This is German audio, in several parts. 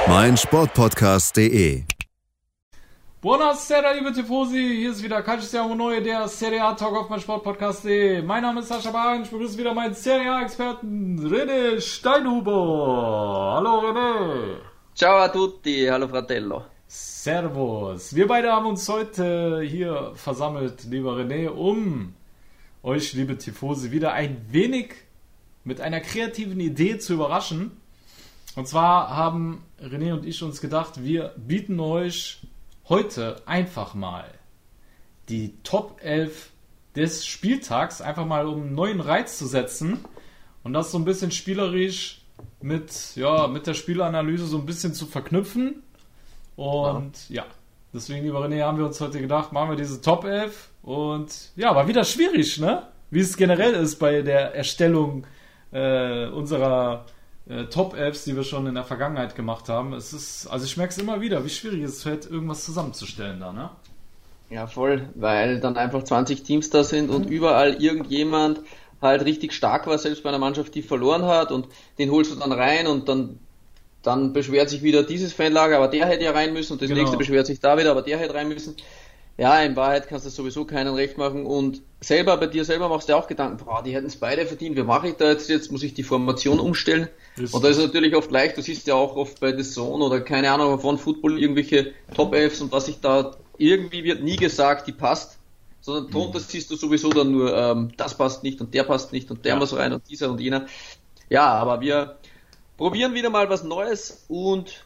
Auf meinsportpodcast.de. Buonasera, liebe Tifosi. Hier ist wieder Calcius Neue, der Serie A Talk auf meinsportpodcast.de. Mein Name ist Sascha Bahn. Ich begrüße wieder meinen Serie A-Experten René Steinhuber. Hallo René. Ciao a tutti, hallo Fratello. Servus. Wir beide haben uns heute hier versammelt, lieber René, um euch, liebe Tifosi, wieder ein wenig mit einer kreativen Idee zu überraschen. Und zwar haben René und ich uns gedacht, wir bieten euch heute einfach mal die Top 11 des Spieltags, einfach mal um einen neuen Reiz zu setzen und das so ein bisschen spielerisch mit, ja, mit der Spielanalyse so ein bisschen zu verknüpfen. Und ja, deswegen, lieber René, haben wir uns heute gedacht, machen wir diese Top 11 und ja, war wieder schwierig, ne? Wie es generell ist bei der Erstellung äh, unserer äh, Top 11, die wir schon in der Vergangenheit gemacht haben. Es ist, also ich merke es immer wieder, wie schwierig es fällt, irgendwas zusammenzustellen da, ne? Ja, voll, weil dann einfach 20 Teams da sind und überall irgendjemand halt richtig stark war, selbst bei einer Mannschaft, die verloren hat und den holst du dann rein und dann dann beschwert sich wieder dieses Fanlager, aber der hätte ja rein müssen und das Genau. nächste beschwert sich da wieder, aber der hätte rein müssen. Ja, in Wahrheit kannst du sowieso keinen recht machen und selber bei dir selber machst du auch Gedanken, boah, die hätten es beide verdient, wie mache ich da jetzt, jetzt muss ich die Formation umstellen. Richtig. Und da ist es natürlich oft leicht, du siehst ja auch oft bei The Zone oder keine Ahnung von Football irgendwelche Top 11 und was sich da irgendwie wird nie gesagt, die passt, sondern drunter siehst du sowieso dann nur, ähm, das passt nicht und der passt nicht und der Ja. muss rein und dieser und jener. Ja, aber wir probieren wieder mal was Neues und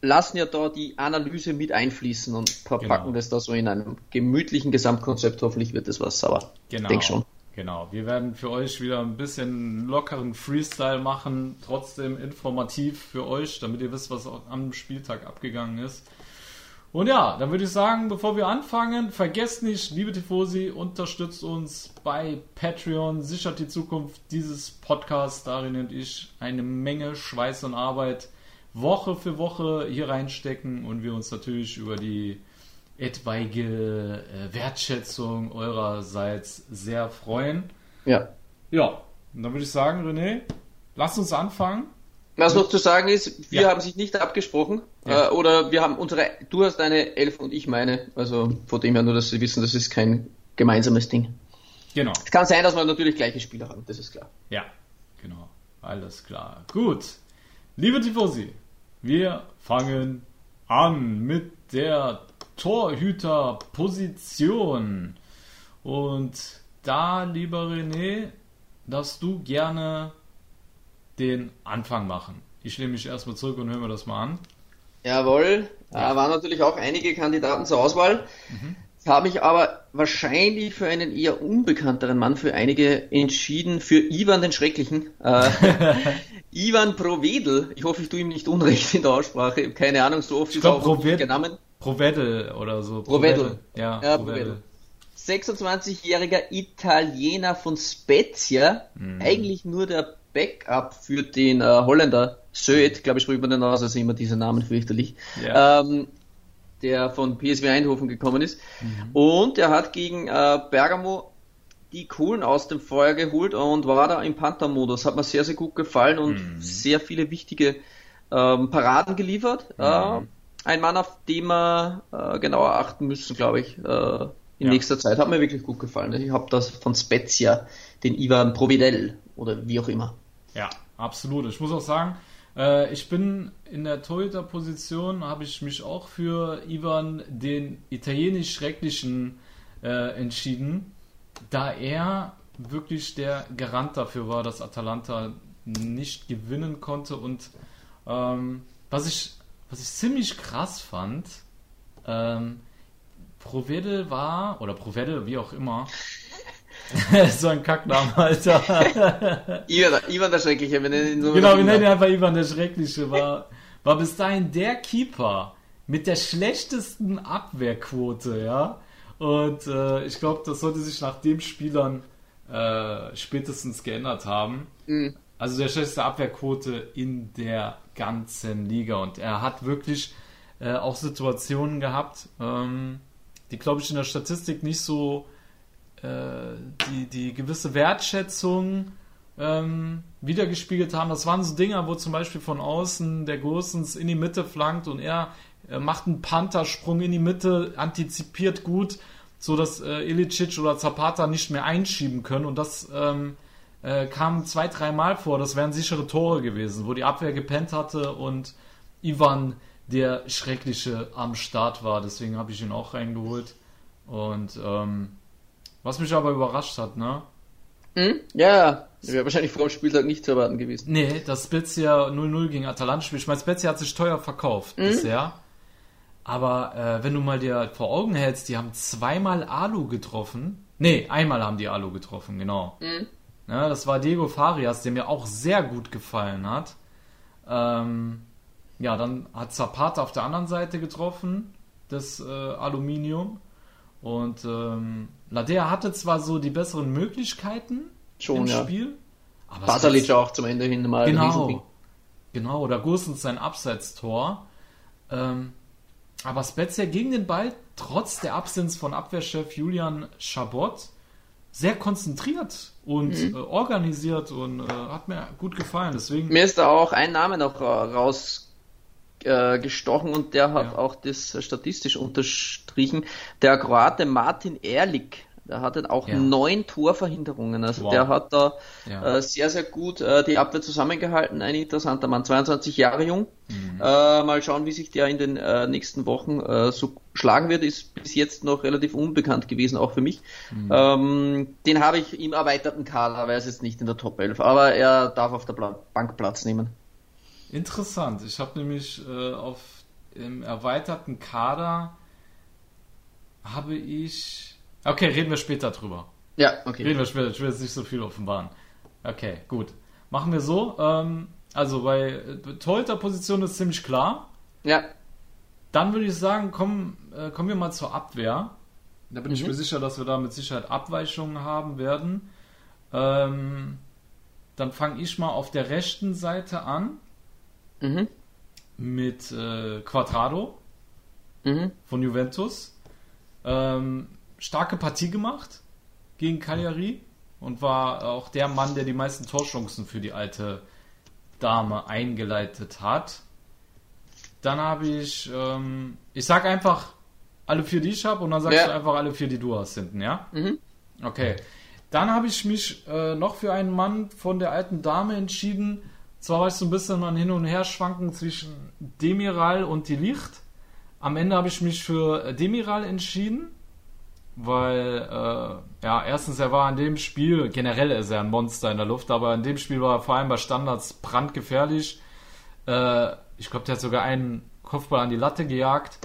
lassen ja da die Analyse mit einfließen und verpacken Genau. das da so in einem gemütlichen Gesamtkonzept. Hoffentlich wird das was, aber Genau. denk schon. Genau. Wir werden für euch wieder ein bisschen lockeren Freestyle machen, trotzdem informativ für euch, damit ihr wisst, was am Spieltag abgegangen ist. Und ja, dann würde ich sagen, bevor wir anfangen, vergesst nicht, liebe Tifosi, unterstützt uns bei Patreon, sichert die Zukunft dieses Podcasts. Darin und ich eine Menge Schweiß und Arbeit Woche für Woche hier reinstecken und wir uns natürlich über die etwaige äh, Wertschätzung eurerseits sehr freuen. Ja. Ja, und dann würde ich sagen, René, lasst uns anfangen. Was noch zu sagen ist, wir Ja. haben sich nicht abgesprochen. Ja. Äh, oder wir haben unsere, du hast eine Elf und ich meine. Also von dem her nur, dass sie wissen, das ist kein gemeinsames Ding. Genau. Es kann sein, dass wir natürlich gleiche Spieler haben, das ist klar. Ja, genau. Alles klar. Gut. Liebe Tifosi, wir fangen an mit der Torhüterposition. Und da, lieber René, darfst du gerne den Anfang machen. Ich nehme mich erstmal zurück und höre mir das mal an. Jawohl, da waren natürlich auch einige Kandidaten zur Auswahl. Ich habe mich aber wahrscheinlich für einen eher unbekannteren Mann für einige entschieden, für Ivan den Schrecklichen. Ivan Provedel, ich hoffe, ich tue ihm nicht unrecht in der Aussprache, Ich keine Ahnung, so oft ist glaub, er auch der Name. Provedel oder so. Provedel. Ja, Ja, Provedel. 26-jähriger Italiener von Spezia, eigentlich nur der Backup für den äh, Holländer Söet, glaube ich, spricht man den aus, also immer diese Namen fürchterlich, Ja. ähm, der von PSW Eindhoven gekommen ist. Und er hat gegen äh, Bergamo die Kohlen aus dem Feuer geholt und war da im Panther-Modus. Hat mir sehr, sehr gut gefallen und sehr viele wichtige ähm, Paraden geliefert. Äh, ein Mann, auf den wir äh, genauer achten müssen, glaube ich, äh, in Ja. nächster Zeit. Hat mir wirklich gut gefallen. Ich habe das von Spezia, den Ivan Providel oder wie auch immer. Ja, absolut. Ich muss auch sagen, äh, ich bin in der Torhüter-Position, habe ich mich auch für Ivan, den italienisch Schrecklichen, äh, entschieden, da er wirklich der Garant dafür war, dass Atalanta nicht gewinnen konnte. Und ähm, was, ich, was ich ziemlich krass fand, ähm, Provedel war, oder Provedel, wie auch immer, so ein Kackname, Alter. Ivan, Ivan der Schreckliche, wenn er ihn so Genau, wir nennen ihn einfach Ivan der Schreckliche, war, war bis dahin der Keeper, mit der schlechtesten Abwehrquote, ja. Und äh, ich glaube, das sollte sich nach dem Spielern äh, spätestens geändert haben. Mhm. Also der schlechteste Abwehrquote in der ganzen Liga. Und er hat wirklich äh, auch Situationen gehabt, ähm, die, glaube ich, in der Statistik nicht so äh, die, die gewisse Wertschätzung ähm, wiedergespiegelt haben. Das waren so Dinger, wo zum Beispiel von außen der Gosens in die Mitte flankt und er macht einen Panther-Sprung in die Mitte, antizipiert gut, so dass äh, Ilicic oder Zapata nicht mehr einschieben können und das ähm, äh, kam zwei, dreimal vor. Das wären sichere Tore gewesen, wo die Abwehr gepennt hatte und Ivan der Schreckliche am Start war. Deswegen habe ich ihn auch reingeholt. Und ähm, was mich aber überrascht hat, ne? Hm? Ja, wäre wahrscheinlich vor dem Spieltag nicht zu erwarten gewesen. Nee, das Spezia 0-0 gegen Atalanta spielt. Ich meine, Spezia hat sich teuer verkauft mhm. bisher. Aber äh, wenn du mal dir vor Augen hältst, die haben zweimal Alu getroffen. Nee, einmal haben die Alu getroffen, genau. Mhm. Ja, das war Diego Farias, der mir auch sehr gut gefallen hat. Ähm, ja, dann hat Zapata auf der anderen Seite getroffen, das äh, Aluminium. Und ähm, Ladea hatte zwar so die besseren Möglichkeiten Schon, im ja. Spiel. Aber Basalic auch zum Ende hin mal. Genau. Genau, oder Gursens sein Abseitstor. Ähm, aber Spezia gegen den Ball, trotz der Absenz von Abwehrchef Julian Chabot, sehr konzentriert und mhm. äh, organisiert und äh, hat mir gut gefallen. Deswegen mir ist da auch ein Name noch rausgestochen äh, und der hat ja. auch das statistisch unterstrichen. Der Kroate Martin Ehrlich der hatte auch ja. neun Torverhinderungen. Also wow. der hat da ja. äh, sehr, sehr gut äh, die Abwehr zusammengehalten. Ein interessanter Mann, 22 Jahre jung. Mhm. Äh, mal schauen, wie sich der in den äh, nächsten Wochen äh, so schlagen wird. Ist bis jetzt noch relativ unbekannt gewesen, auch für mich. Mhm. Ähm, den habe ich im erweiterten Kader, aber er ist jetzt nicht in der Top 11. Aber er darf auf der Pla Bank Platz nehmen. Interessant. Ich habe nämlich äh, auf im erweiterten Kader habe ich Okay, reden wir später drüber. Ja, okay. Reden wir später. Ich will jetzt nicht so viel offenbaren. Okay, gut. Machen wir so. Ähm, also bei äh, Torhüter-Position ist ziemlich klar. Ja. Dann würde ich sagen, komm, äh, kommen wir mal zur Abwehr. Da bin mhm. ich mir sicher, dass wir da mit Sicherheit Abweichungen haben werden. Ähm, dann fange ich mal auf der rechten Seite an. Mhm. Mit äh, Quadrado mhm. von Juventus. Ähm, starke Partie gemacht gegen Cagliari und war auch der Mann, der die meisten Torchancen für die alte Dame eingeleitet hat. Dann habe ich, ähm, ich sag einfach alle vier, die ich habe, und dann sagst ja. du einfach alle vier, die du hast hinten, ja? Mhm. Okay. Dann habe ich mich äh, noch für einen Mann von der alten Dame entschieden. Zwar war ich so ein bisschen an hin und her schwanken zwischen Demiral und die Licht. Am Ende habe ich mich für Demiral entschieden weil äh, ja, erstens er war in dem Spiel, generell ist er ein Monster in der Luft, aber in dem Spiel war er vor allem bei Standards brandgefährlich. Äh, ich glaube, der hat sogar einen Kopfball an die Latte gejagt.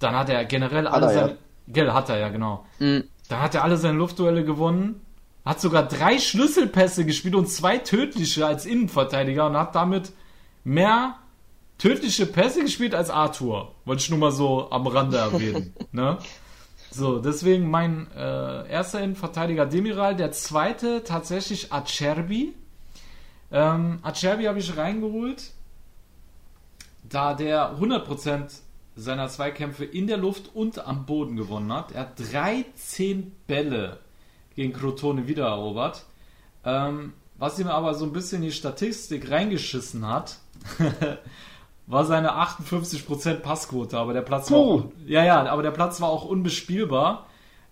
Dann hat er generell alle seine. Ja. Gell, hat er ja, genau. Mhm. Dann hat er alle seine Luftduelle gewonnen. Hat sogar drei Schlüsselpässe gespielt und zwei tödliche als Innenverteidiger und hat damit mehr tödliche Pässe gespielt als Arthur. Wollte ich nur mal so am Rande erwähnen. ne? So, deswegen mein äh, erster Innenverteidiger Demiral, der zweite tatsächlich Acerbi. Ähm, Acerbi habe ich reingeholt, da der 100% seiner Zweikämpfe in der Luft und am Boden gewonnen hat. Er hat 13 Bälle gegen Crotone wiedererobert. Ähm, was ihm aber so ein bisschen die Statistik reingeschissen hat, war seine 58% Passquote, aber der Platz war auch, ja ja, aber der Platz war auch unbespielbar.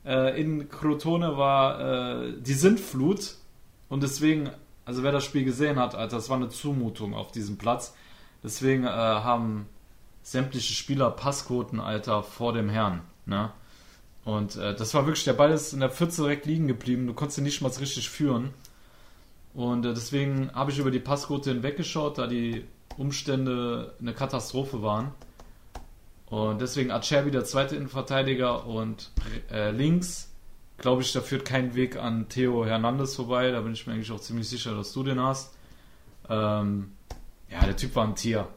Äh, in Crotone war äh, die Sintflut und deswegen, also wer das Spiel gesehen hat, Alter, das war eine Zumutung auf diesem Platz. Deswegen äh, haben sämtliche Spieler Passquoten, Alter, vor dem Herrn, ne? Und äh, das war wirklich, der Ball ist in der Pfütze direkt liegen geblieben, du konntest ihn nicht mal richtig führen. Und äh, deswegen habe ich über die Passquote hinweggeschaut, da die Umstände eine Katastrophe waren. Und deswegen Acerbi der zweite Innenverteidiger und äh, links, glaube ich, da führt kein Weg an Theo Hernandez vorbei. Da bin ich mir eigentlich auch ziemlich sicher, dass du den hast. Ähm, ja, der Typ war ein Tier.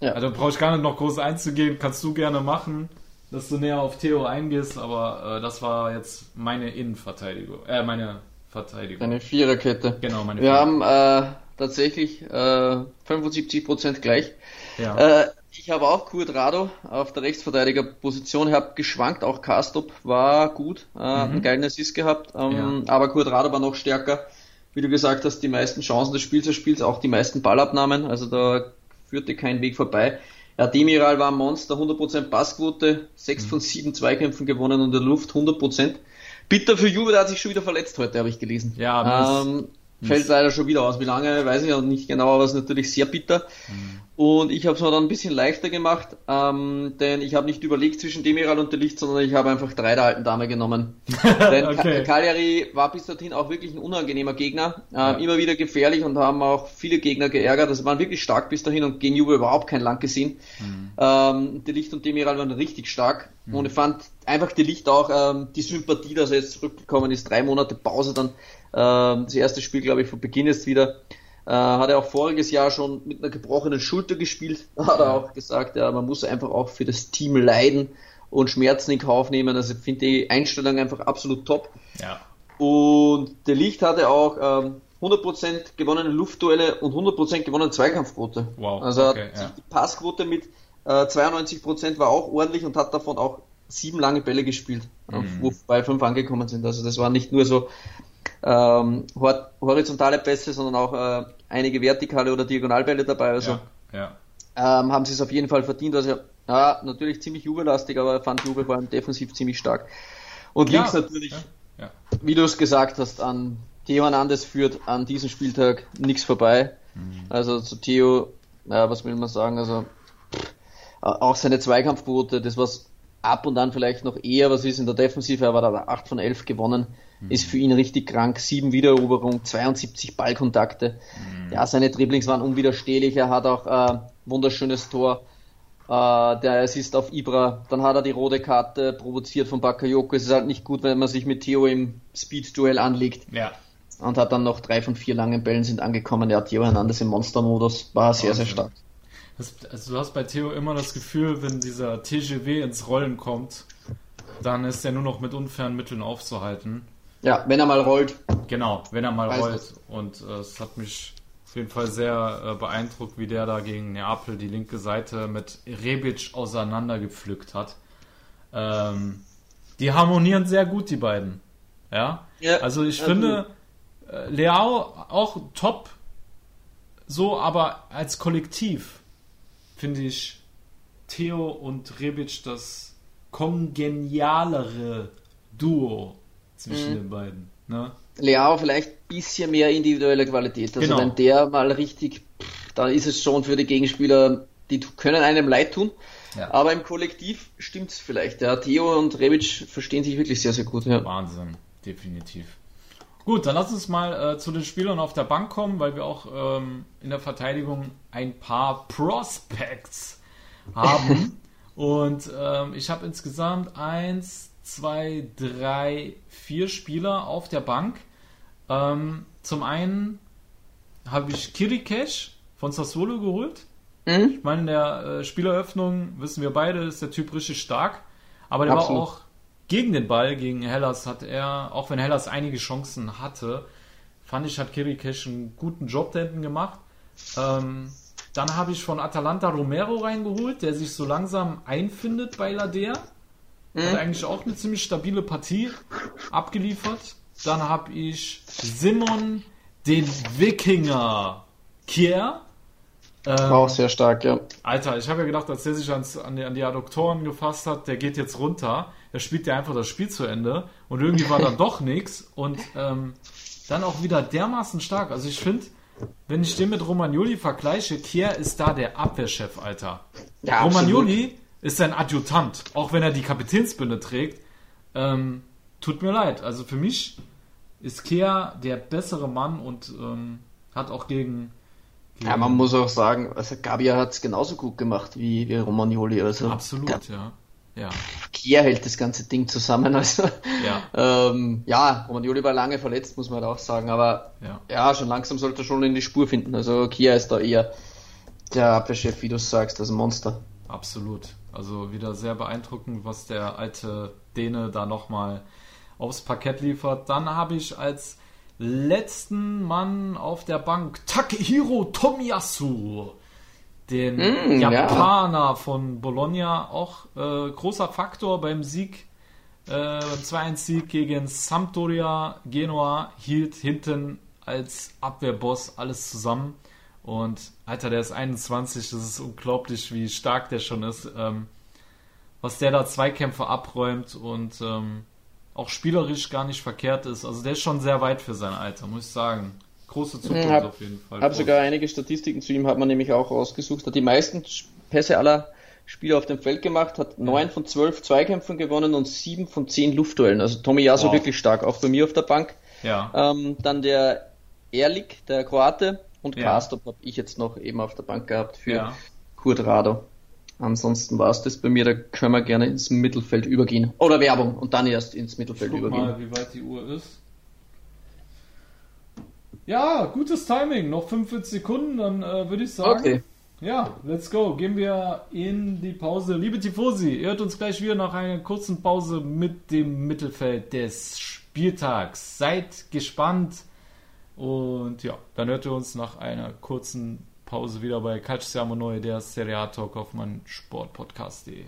Ja. Also brauche ich gar nicht noch groß einzugehen, kannst du gerne machen, dass du näher auf Theo eingehst, aber äh, das war jetzt meine Innenverteidigung, äh, meine Verteidigung. Eine Viererkette. Genau, meine Wir haben äh, tatsächlich äh, 75% gleich. Ja. Äh, ich habe auch Rado auf der Rechtsverteidigerposition, ich habe geschwankt, auch Karstop war gut, äh, mhm. einen geilen Assist gehabt, ähm, ja. aber Rado war noch stärker. Wie du gesagt hast, die meisten Chancen des Spiels des Spiels, auch die meisten Ballabnahmen, also da führte kein Weg vorbei. Ja, Demiral war ein Monster, 100% Passquote, 6 mhm. von 7 Zweikämpfen gewonnen und in der Luft 100%. Bitter für Juve, der hat sich schon wieder verletzt heute, habe ich gelesen. Ja, ähm, fällt leider schon wieder aus. Wie lange, weiß ich auch nicht genau, aber es ist natürlich sehr bitter. Mhm. Und ich habe es mir dann ein bisschen leichter gemacht, ähm, denn ich habe nicht überlegt zwischen Demiral und Licht, sondern ich habe einfach drei der alten Dame genommen. denn okay. Cagliari war bis dorthin auch wirklich ein unangenehmer Gegner, äh, ja. immer wieder gefährlich und haben auch viele Gegner geärgert. Also waren wirklich stark bis dahin und gegen Juve überhaupt kein Land gesehen. Mhm. Ähm, Licht und Demiral waren richtig stark mhm. und ich fand einfach Licht auch ähm, die Sympathie, dass er jetzt zurückgekommen ist, drei Monate Pause dann das erste Spiel, glaube ich, von Beginn ist wieder. Äh, hat er auch voriges Jahr schon mit einer gebrochenen Schulter gespielt. Hat er auch gesagt, ja, man muss einfach auch für das Team leiden und Schmerzen in Kauf nehmen. Also ich finde die Einstellung einfach absolut top. Ja. Und der Licht hatte auch ähm, 100% gewonnene Luftduelle und 100% gewonnene Zweikampfquote. Wow. Also okay, ja. die Passquote mit äh, 92% war auch ordentlich und hat davon auch sieben lange Bälle gespielt, mhm. wobei fünf angekommen sind. Also das war nicht nur so ähm, horizontale Pässe, sondern auch äh, einige vertikale oder Diagonalbälle dabei. Also ja, ja. Ähm, haben sie es auf jeden Fall verdient. Also ja, natürlich ziemlich jubellastig, aber fand Jubel vor allem defensiv ziemlich stark. Und ja, links natürlich, wie du es gesagt hast, an Theo Hernandez führt an diesem Spieltag nichts vorbei. Mhm. Also zu Theo, ja, was will man sagen, also auch seine Zweikampfquote, das was ab und an vielleicht noch eher was ist in der Defensive, aber da 8 von 11 gewonnen, mhm. ist für ihn richtig krank. 7 Wiedereroberung, 72 Ballkontakte. Mhm. Ja, seine Dribblings waren unwiderstehlich. Er hat auch äh, wunderschönes Tor. Äh, der Assist auf Ibra. Dann hat er die rote Karte provoziert von Bakayoko. Es ist halt nicht gut, wenn man sich mit Theo im Speed-Duell anlegt. Ja. Und hat dann noch drei von vier langen Bällen sind angekommen. Er hat Theo Hernandez im Monster-Modus. War sehr, sehr stark. Das, also du hast bei Theo immer das Gefühl, wenn dieser TGW ins Rollen kommt, dann ist er nur noch mit unfairen Mitteln aufzuhalten. Ja, wenn er mal rollt. Genau, wenn er mal rollt. Es. Und äh, es hat mich auf jeden Fall sehr äh, beeindruckt, wie der da gegen Neapel die linke Seite mit Rebic auseinandergepflückt hat. Ähm, die harmonieren sehr gut, die beiden. Ja, ja also ich also finde äh, Leao auch top, so, aber als Kollektiv finde ich Theo und Rebic das kongenialere Duo zwischen mhm. den beiden. Ne? Leao vielleicht ein bisschen mehr individuelle Qualität. Also genau. wenn der mal richtig, dann ist es schon für die Gegenspieler, die können einem leid tun. Ja. Aber im Kollektiv stimmt es vielleicht. Ja, Theo und Rebic verstehen sich wirklich sehr, sehr gut. Ja. Wahnsinn, definitiv. Gut, dann lass uns mal äh, zu den Spielern auf der Bank kommen, weil wir auch ähm, in der Verteidigung ein paar Prospects haben. Und ähm, ich habe insgesamt eins, zwei, drei, vier Spieler auf der Bank. Ähm, zum einen habe ich Kirikesh von Sassuolo geholt. Mhm. Ich meine, in der äh, Spieleröffnung wissen wir beide, ist der Typ richtig stark. Aber der Absolut. war auch gegen den Ball, gegen Hellas hat er, auch wenn Hellas einige Chancen hatte, fand ich, hat Kirikesh einen guten Job da hinten gemacht. Ähm, dann habe ich von Atalanta Romero reingeholt, der sich so langsam einfindet bei Ladea. Mhm. Hat eigentlich auch eine ziemlich stabile Partie abgeliefert. Dann habe ich Simon, den Wikinger Kier. Ähm, auch sehr stark, ja. Alter, ich habe ja gedacht, als der sich ans, an, die, an die Adduktoren gefasst hat, der geht jetzt runter er spielt ja einfach das Spiel zu Ende und irgendwie war dann doch nichts und ähm, dann auch wieder dermaßen stark. Also ich finde, wenn ich den mit Romagnoli vergleiche, Kier ist da der Abwehrchef, Alter. Ja, Romagnoli absolut. Ist sein Adjutant, auch wenn er die Kapitänsbinde trägt. Ähm, tut mir leid. Also für mich ist Kier der bessere Mann und ähm, hat auch gegen, gegen, Ja, man muss auch sagen, also Gabia hat es genauso gut gemacht wie, wie Romagnoli. Also absolut, ja. Ja. Kier hält das ganze Ding zusammen. Also, ja, ähm, ja Romagnoli war lange verletzt, muss man halt auch sagen, aber ja. ja, schon langsam sollte er schon in die Spur finden. Also Kia ist da eher Der Abwehrchef, wie du sagst, das Monster. Absolut. Also wieder sehr beeindruckend, was der alte Däne da nochmal aufs Parkett liefert. Dann habe ich als letzten Mann auf der Bank Takehiro Tomiyasu, den mm, Japaner ja. von Bologna, auch äh, großer Faktor beim Sieg, äh, beim 2-1-Sieg gegen Sampdoria Genua, hielt hinten als Abwehrboss alles zusammen. Und Alter, der ist 21, das ist unglaublich, wie stark der schon ist. Ähm, was der da Zweikämpfe abräumt und ähm, auch spielerisch gar nicht verkehrt ist. Also der ist schon sehr weit für sein Alter, muss ich sagen. Große Zukunft hab, auf jeden Fall. Ich habe sogar einige Statistiken zu ihm, hat man nämlich auch rausgesucht. Hat die meisten Pässe aller Spieler auf dem Feld gemacht, hat neun von zwölf Zweikämpfen gewonnen und sieben von zehn Luftduellen. Also Tommy Jaso wow. wirklich stark, auch bei mir auf der Bank. Ja. Ähm, dann der Erlik, der Kroate, und ja. Habe ich jetzt noch eben auf der Bank gehabt für ja. Kurt Rado. Ansonsten war es das bei mir, da können wir gerne ins Mittelfeld übergehen. Oder Werbung und dann erst ins Mittelfeld Guck übergehen. mal, wie weit die Uhr ist. Ja, gutes Timing. Noch 45 Sekunden, dann äh, würde ich sagen. Okay. Ja, let's go. Gehen wir in die Pause. Liebe Tifosi, ihr hört uns gleich wieder nach einer kurzen Pause mit dem Mittelfeld des Spieltags. Seid gespannt. Und ja, dann hört ihr uns nach einer kurzen Pause wieder bei Calcio Siamo Noi, der Serie A Talk auf meinem Sportpodcast.de.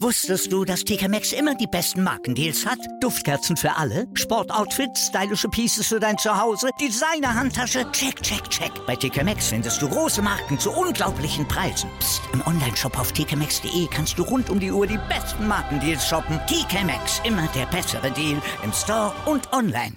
Wusstest du, dass TK Maxx immer die besten Markendeals hat? Duftkerzen für alle, Sportoutfits, stylische Pieces für dein Zuhause, Designer-Handtasche, check, check, check. Bei TK Maxx findest du große Marken zu unglaublichen Preisen. Psst. im Onlineshop auf tkmaxx.de kannst du rund um die Uhr die besten Markendeals shoppen. TK Maxx, immer der bessere Deal im Store und online.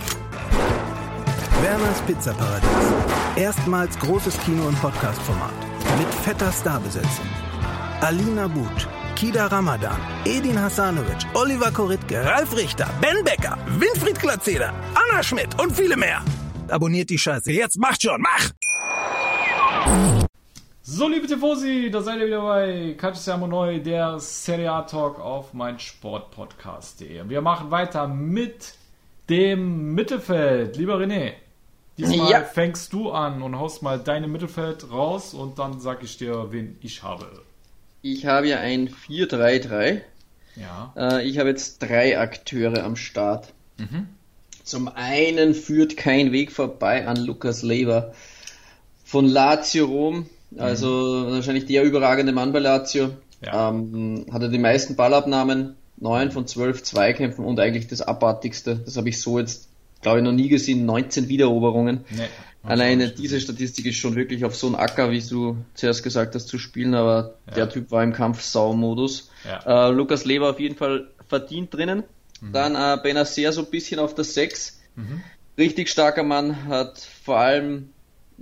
Werners Pizzaparadies. Erstmals großes Kino- und Podcast-Format. Mit fetter Starbesetzung. Alina But, Kida Ramadan, Edin Hasanovic, Oliver Koritke, Ralf Richter, Ben Becker, Winfried Glatzeder, Anna Schmidt und viele mehr. Abonniert die Scheiße. Jetzt macht schon, mach! So, liebe Tifosi, da seid ihr wieder bei Calcio Neu, der Serie A Talk auf mein Sportpodcast.de. Wir machen weiter mit dem Mittelfeld. Lieber René, Diesmal ja. fängst du an und haust mal deine Mittelfeld raus und dann sag ich dir, wen ich habe. Ich habe ja ein 4-3-3. Ja. Äh, ich habe jetzt drei Akteure am Start. Mhm. Zum einen führt kein Weg vorbei an Lukas Lever von Lazio Rom, also mhm. wahrscheinlich der überragende Mann bei Lazio. Ja. Ähm, hatte die meisten Ballabnahmen, 9 von 12 Zweikämpfen und eigentlich das abartigste. Das habe ich so jetzt glaube ich, noch nie gesehen, 19 Wiedereroberungen. Nee, Alleine diese Statistik ist schon wirklich auf so einen Acker, wie du zuerst gesagt hast, zu spielen, aber ja. der Typ war im Kampf-Sau-Modus. Ja. Äh, Lukas Leber auf jeden Fall verdient drinnen. Mhm. Dann äh, Benacer so ein bisschen auf der 6. Mhm. Richtig starker Mann, hat vor allem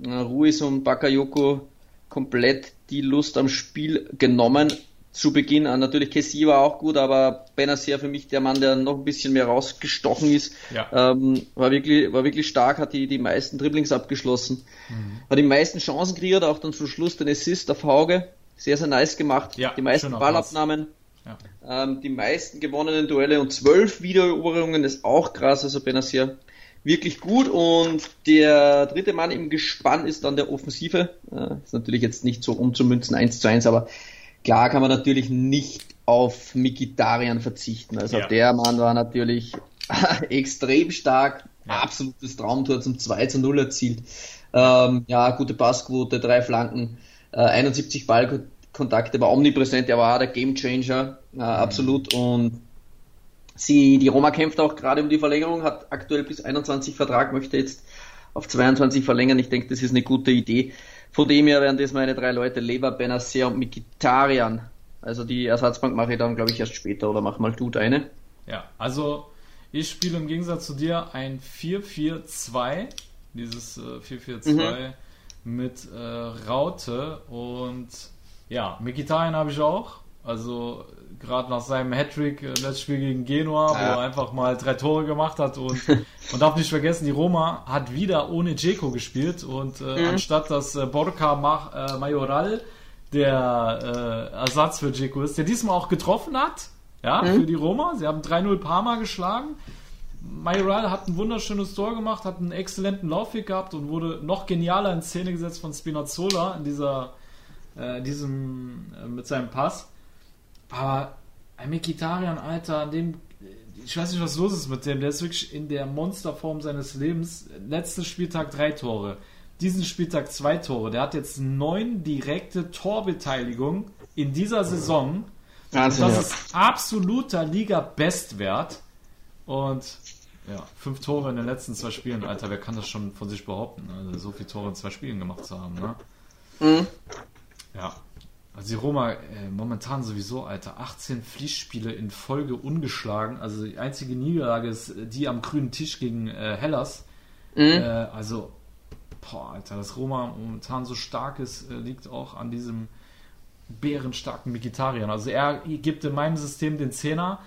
äh, Ruiz und Bakayoko komplett die Lust am Spiel genommen zu Beginn an. Natürlich Kessie war auch gut, aber Benacer für mich der Mann, der noch ein bisschen mehr rausgestochen ist. Ja. Ähm, war wirklich, war wirklich stark, hat die, die meisten Dribblings abgeschlossen. Mhm. Hat die meisten Chancen kreiert, auch dann zum Schluss den Assist auf Hauge. Sehr, sehr nice gemacht. Ja, die meisten Ballabnahmen. Ja. Ähm, die meisten gewonnenen Duelle und zwölf Wiedereroberungen ist auch krass, also Benacer wirklich gut und der dritte Mann im Gespann ist dann der Offensive. Äh, ist natürlich jetzt nicht so umzumünzen 1 zu 1, aber Klar kann man natürlich nicht auf Mikitarian verzichten. Also ja. der Mann war natürlich extrem stark, ja. absolutes Traumtor zum 2 zu 0 erzielt. Ähm, ja, gute Passquote, drei Flanken, äh, 71 Ballkontakte, war omnipräsent, er war der Gamechanger, äh, mhm. absolut. Und sie, die Roma kämpft auch gerade um die Verlängerung, hat aktuell bis 21 Vertrag, möchte jetzt auf 22 verlängern. Ich denke, das ist eine gute Idee. Von dem her werden das meine drei Leute, Lever, Benacer und Mikitarian. Also die Ersatzbank mache ich dann, glaube ich, erst später oder mach mal du deine. Ja, also ich spiele im Gegensatz zu dir ein 4-4-2. Dieses äh, 4-4-2 mhm. mit äh, Raute und ja, Mkhitaryan habe ich auch. Also gerade nach seinem Hattrick äh, letztes Spiel gegen Genua, ja. wo er einfach mal drei Tore gemacht hat und man darf nicht vergessen, die Roma hat wieder ohne Dzeko gespielt und äh, mhm. anstatt dass äh, Borca Mach, äh, Majoral der äh, Ersatz für Dzeko ist, der diesmal auch getroffen hat, ja, mhm. für die Roma. Sie haben 3-0 Parma geschlagen. Majoral hat ein wunderschönes Tor gemacht, hat einen exzellenten Laufweg gehabt und wurde noch genialer in Szene gesetzt von Spinazzola in dieser, äh, diesem, mit seinem Pass. Aber ein Mikitarian, Alter, an dem, ich weiß nicht, was los ist mit dem, der ist wirklich in der Monsterform seines Lebens. Letzten Spieltag drei Tore, diesen Spieltag zwei Tore. Der hat jetzt neun direkte Torbeteiligung in dieser Saison. Wahnsinn, das ja. ist absoluter Liga-Bestwert. Und ja, fünf Tore in den letzten zwei Spielen, Alter, wer kann das schon von sich behaupten? Also so viele Tore in zwei Spielen gemacht zu haben, ne? Mhm. Ja. Also die Roma äh, momentan sowieso, Alter, 18 Pflichtspiele in Folge ungeschlagen. Also die einzige Niederlage ist die am grünen Tisch gegen äh, Hellas. Mhm. Äh, also, boah, Alter, dass Roma momentan so stark ist, äh, liegt auch an diesem bärenstarken Vegetarier. Also er gibt in meinem System den Zehner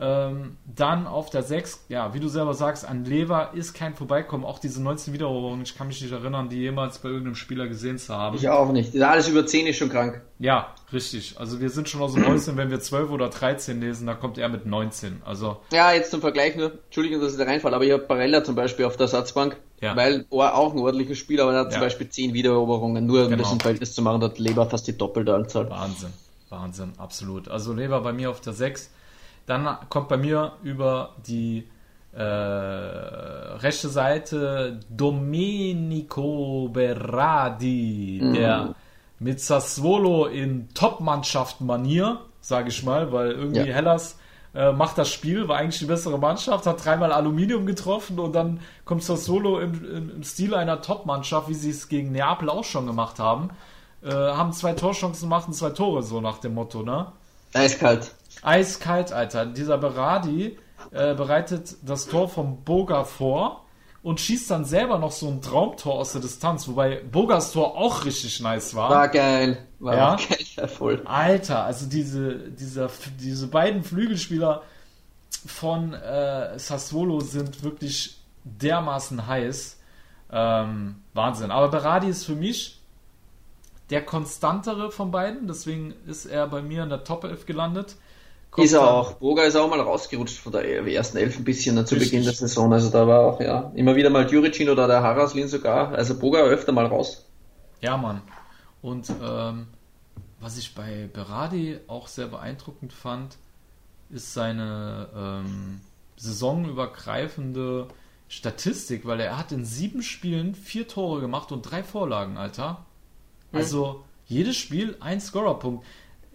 ähm, dann auf der 6, ja, wie du selber sagst, an Lever ist kein Vorbeikommen. Auch diese 19 Wiedereroberungen, ich kann mich nicht erinnern, die jemals bei irgendeinem Spieler gesehen zu haben. Ich auch nicht. Alles über 10 ist schon krank. Ja, richtig. Also wir sind schon aus dem Häuschen, wenn wir 12 oder 13 lesen, da kommt er mit 19. Also ja, jetzt zum Vergleich nur, Entschuldigung, dass ich da reinfalle, aber ich habe Barella zum Beispiel auf der Satzbank, ja. weil er auch ein ordentliches Spieler, aber er hat ja. zum Beispiel 10 Wiedereroberungen, nur um genau. das im Verhältnis zu machen, da hat Leber fast die doppelte Anzahl. Wahnsinn, Wahnsinn, absolut. Also Leber bei mir auf der 6 dann kommt bei mir über die äh, rechte Seite Domenico Berardi, mhm. der mit Sassuolo in Top-Mannschaft-Manier, sage ich mal, weil irgendwie ja. Hellas äh, macht das Spiel, war eigentlich die bessere Mannschaft, hat dreimal Aluminium getroffen und dann kommt Sassuolo im, im, im Stil einer Top-Mannschaft, wie sie es gegen Neapel auch schon gemacht haben, äh, haben zwei Torchancen gemacht und zwei Tore, so nach dem Motto, ne? Eiskalt. Eiskalt, Alter. Dieser Beradi äh, bereitet das Tor vom Boga vor und schießt dann selber noch so ein Traumtor aus der Distanz, wobei Bogas Tor auch richtig nice war. War geil. War ja? geil, voll. Alter, also diese, diese, diese beiden Flügelspieler von äh, Sassuolo sind wirklich dermaßen heiß. Ähm, Wahnsinn. Aber Berardi ist für mich der konstantere von beiden, deswegen ist er bei mir in der Top 11 gelandet. Kommt ist er auch. Boga ist auch mal rausgerutscht von der ersten Elf ein bisschen ne, zu. Beginn der Saison. Also da war auch, ja, immer wieder mal Juricin oder der Haraslin sogar. Also Boga öfter mal raus. Ja, Mann. Und ähm, was ich bei Berardi auch sehr beeindruckend fand, ist seine ähm, saisonübergreifende Statistik, weil er hat in sieben Spielen vier Tore gemacht und drei Vorlagen, Alter. Hm. Also jedes Spiel ein Scorerpunkt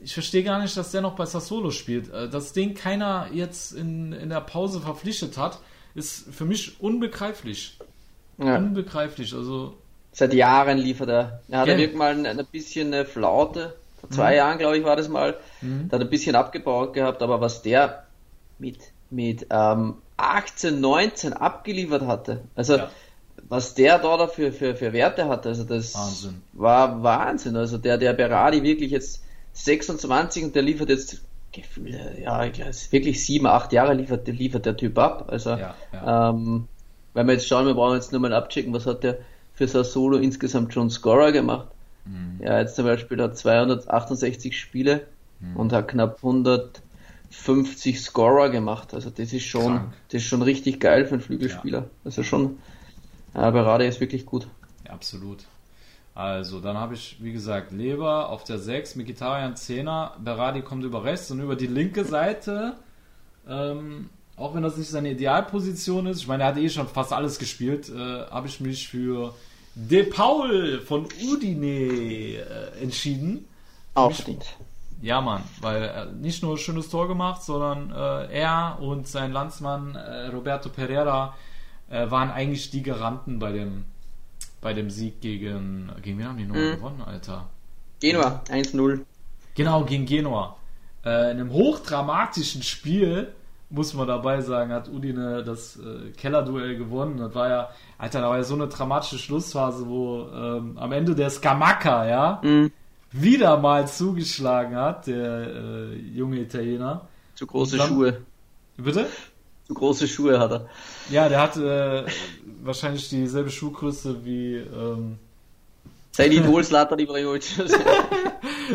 ich verstehe gar nicht, dass der noch bei Sassolo spielt. Äh, dass den keiner jetzt in, in der Pause verpflichtet hat, ist für mich unbegreiflich. Ja. Unbegreiflich. Also Seit Jahren liefert er. Er hatte wirklich mal ein, ein bisschen eine Flaute. Vor zwei mhm. Jahren, glaube ich, war das mal. Mhm. Da hat ein bisschen abgebaut gehabt, aber was der mit, mit ähm, 18, 19 abgeliefert hatte, also ja. was der da dafür für, für Werte hatte, also das Wahnsinn. war Wahnsinn. Also der, der Berardi wirklich jetzt 26 und der liefert jetzt Gefühl, ja, ich glaube, wirklich sieben, acht Jahre liefert, liefert der Typ ab. Also, ja, ja. Ähm, wenn wir jetzt schauen, wir brauchen jetzt nur mal abchecken, was hat der für Solo insgesamt schon Scorer gemacht. Mhm. Ja, jetzt zum Beispiel hat 268 Spiele mhm. und hat knapp 150 Scorer gemacht. Also das ist schon, das ist schon richtig geil für einen Flügelspieler. Ja. Also schon, ja, Berade ist wirklich gut. Ja, absolut. Also, dann habe ich, wie gesagt, Leber auf der 6, Mikitarian 10er, Berardi kommt über rechts und über die linke Seite, ähm, auch wenn das nicht seine Idealposition ist, ich meine, er hat eh schon fast alles gespielt, äh, habe ich mich für De Paul von Udine äh, entschieden. Auch verdient. Ja, Mann, weil er nicht nur ein schönes Tor gemacht, sondern äh, er und sein Landsmann äh, Roberto Pereira äh, waren eigentlich die Garanten bei dem bei dem Sieg gegen. Gegen wen haben die nochmal mhm. gewonnen, Alter? Genua, 1-0. Genau, gegen Genua. Äh, in einem hochdramatischen Spiel, muss man dabei sagen, hat Udine das äh, Kellerduell gewonnen. Das war ja, Alter, da war ja so eine dramatische Schlussphase, wo ähm, am Ende der Scamacca, ja, Mhm. wieder mal zugeschlagen hat, der äh, junge Italiener. Zu große dann- Schuhe. Bitte? Große Schuhe hat er. Ja, der hat äh, wahrscheinlich dieselbe Schuhgröße wie. Ähm, Sein Idol Slatan Ibrahimovic.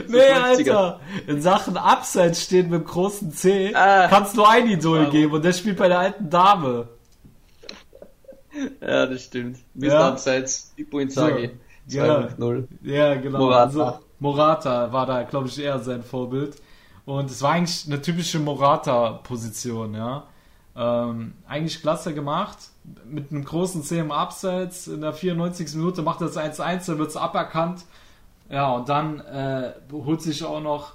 nee, 50er. Alter! In Sachen Abseits stehen mit dem großen C Ah. kannst nur ein Idol geben und der spielt bei der alten Dame. ja, das stimmt. Mr. Ja. Abseits, Pippo Inzaghi. So. Ja. 2.0. Ja, genau. Morata. Also, Morata war da, glaube ich, eher sein Vorbild. Und es war eigentlich eine typische Morata-Position, ja. Ähm, eigentlich klasse gemacht. Mit einem großen C im Abseits. In der 94. Minute macht er das 1-1, dann wird es aberkannt. Ja, und dann äh, holt sich auch noch,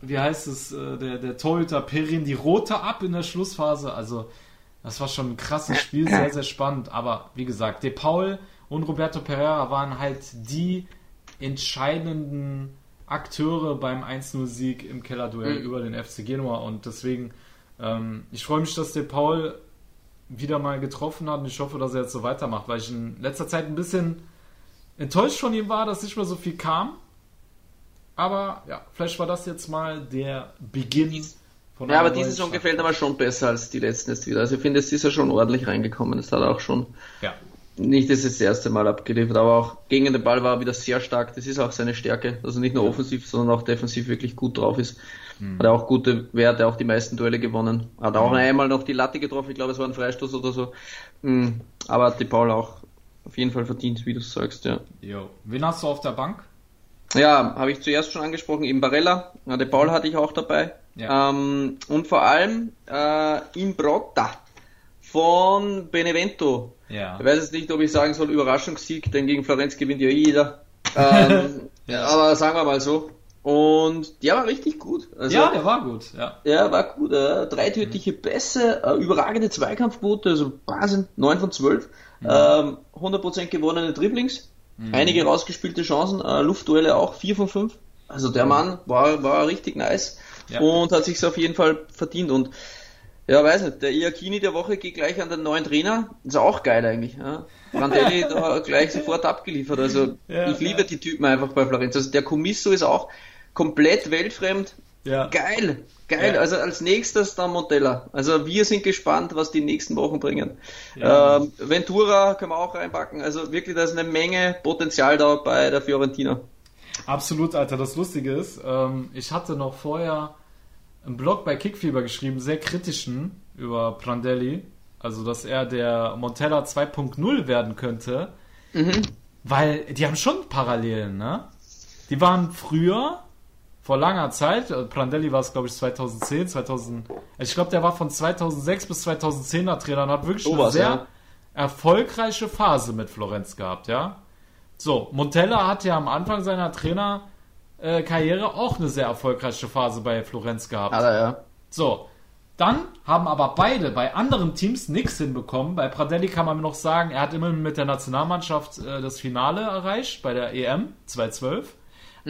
wie heißt es, äh, der, der Torhüter Perin die rote ab in der Schlussphase. Also, das war schon ein krasses Spiel, sehr, sehr spannend. Aber wie gesagt, De Paul und Roberto Pereira waren halt die entscheidenden Akteure beim 1-0-Sieg im Kellerduell Mhm. über den FC Genua. Und deswegen, ähm, ich freue mich, dass De Paul wieder mal getroffen hat und ich hoffe, dass er jetzt so weitermacht, weil ich in letzter Zeit ein bisschen enttäuscht von ihm war, dass nicht mehr so viel kam. Aber ja, vielleicht war das jetzt mal der Beginn von Ja, aber diese Saison gefällt mir schon besser als die letzten jetzt wieder. Also ich finde, es ist ja schon ordentlich reingekommen. Es hat auch schon Ja. Nicht das, das erste Mal abgeliefert, aber auch gegen den Ball war er wieder sehr stark. Das ist auch seine Stärke. Also nicht nur offensiv, sondern auch defensiv wirklich gut drauf ist. Hat er auch gute Werte, auch die meisten Duelle gewonnen. Hat auch einmal noch die Latte getroffen. Ich glaube, es war ein Freistoß oder so. Mm, Aber hat die Paul auch auf jeden Fall verdient, wie du sagst, ja. Jo. Wen hast du auf der Bank? Ja, habe ich zuerst schon angesprochen, eben Barella. Der Paul hatte ich auch dabei. Ja. Ähm, und vor allem äh, Imbrotta von Benevento. Ja. Ich weiß jetzt nicht, ob ich sagen soll, Überraschungssieg, denn gegen Florenz gewinnt ja jeder. Ähm, Ja. Aber sagen wir mal so. Und der war richtig gut. Also, ja, der war gut, ja. ja, war gut. Äh, drei tödliche Pässe, äh, überragende Zweikampfquote, also Wahnsinn, 9 von 12. Ähm, 100% gewonnene Dribblings, einige rausgespielte Chancen, äh, Luftduelle auch, 4 von 5. Also der Mann war, war richtig nice Ja. und hat sich auf jeden Fall verdient. Und ja, weiß nicht, der Iacchini der Woche geht gleich an den neuen Trainer. Ist auch geil eigentlich. Ja. Brandelli da gleich sofort abgeliefert. Also Ja, ich liebe ja. die Typen einfach bei Florenz. Also der Commisso ist auch komplett weltfremd. Ja. Geil, geil. Ja. Also als nächstes dann Montella. Also wir sind gespannt, was die nächsten Wochen bringen. Ja. Ähm, Ventura können wir auch reinpacken. Also wirklich, da ist eine Menge Potenzial da bei der Fiorentina. Absolut, Alter. Das Lustige ist, ähm, ich hatte noch vorher einen Blog bei Kickfieber geschrieben, sehr kritischen über Prandelli. Also, dass er der Montella 2.0 werden könnte. Weil die haben schon Parallelen, ne? Die waren früher, vor langer Zeit, äh, Prandelli war es, glaube ich, 2010, 2000. Ich glaube, der war von 2006 bis 2010er Trainer und hat wirklich eine Sowas, sehr ja. erfolgreiche Phase mit Florenz gehabt, ja? So, Montella hat ja am Anfang seiner Trainerkarriere auch eine sehr erfolgreiche Phase bei Florenz gehabt. Aber ja. So, dann haben aber beide bei anderen Teams nichts hinbekommen. Bei Pradelli kann man noch sagen, er hat immerhin mit der Nationalmannschaft äh, das Finale erreicht bei der EM 2012.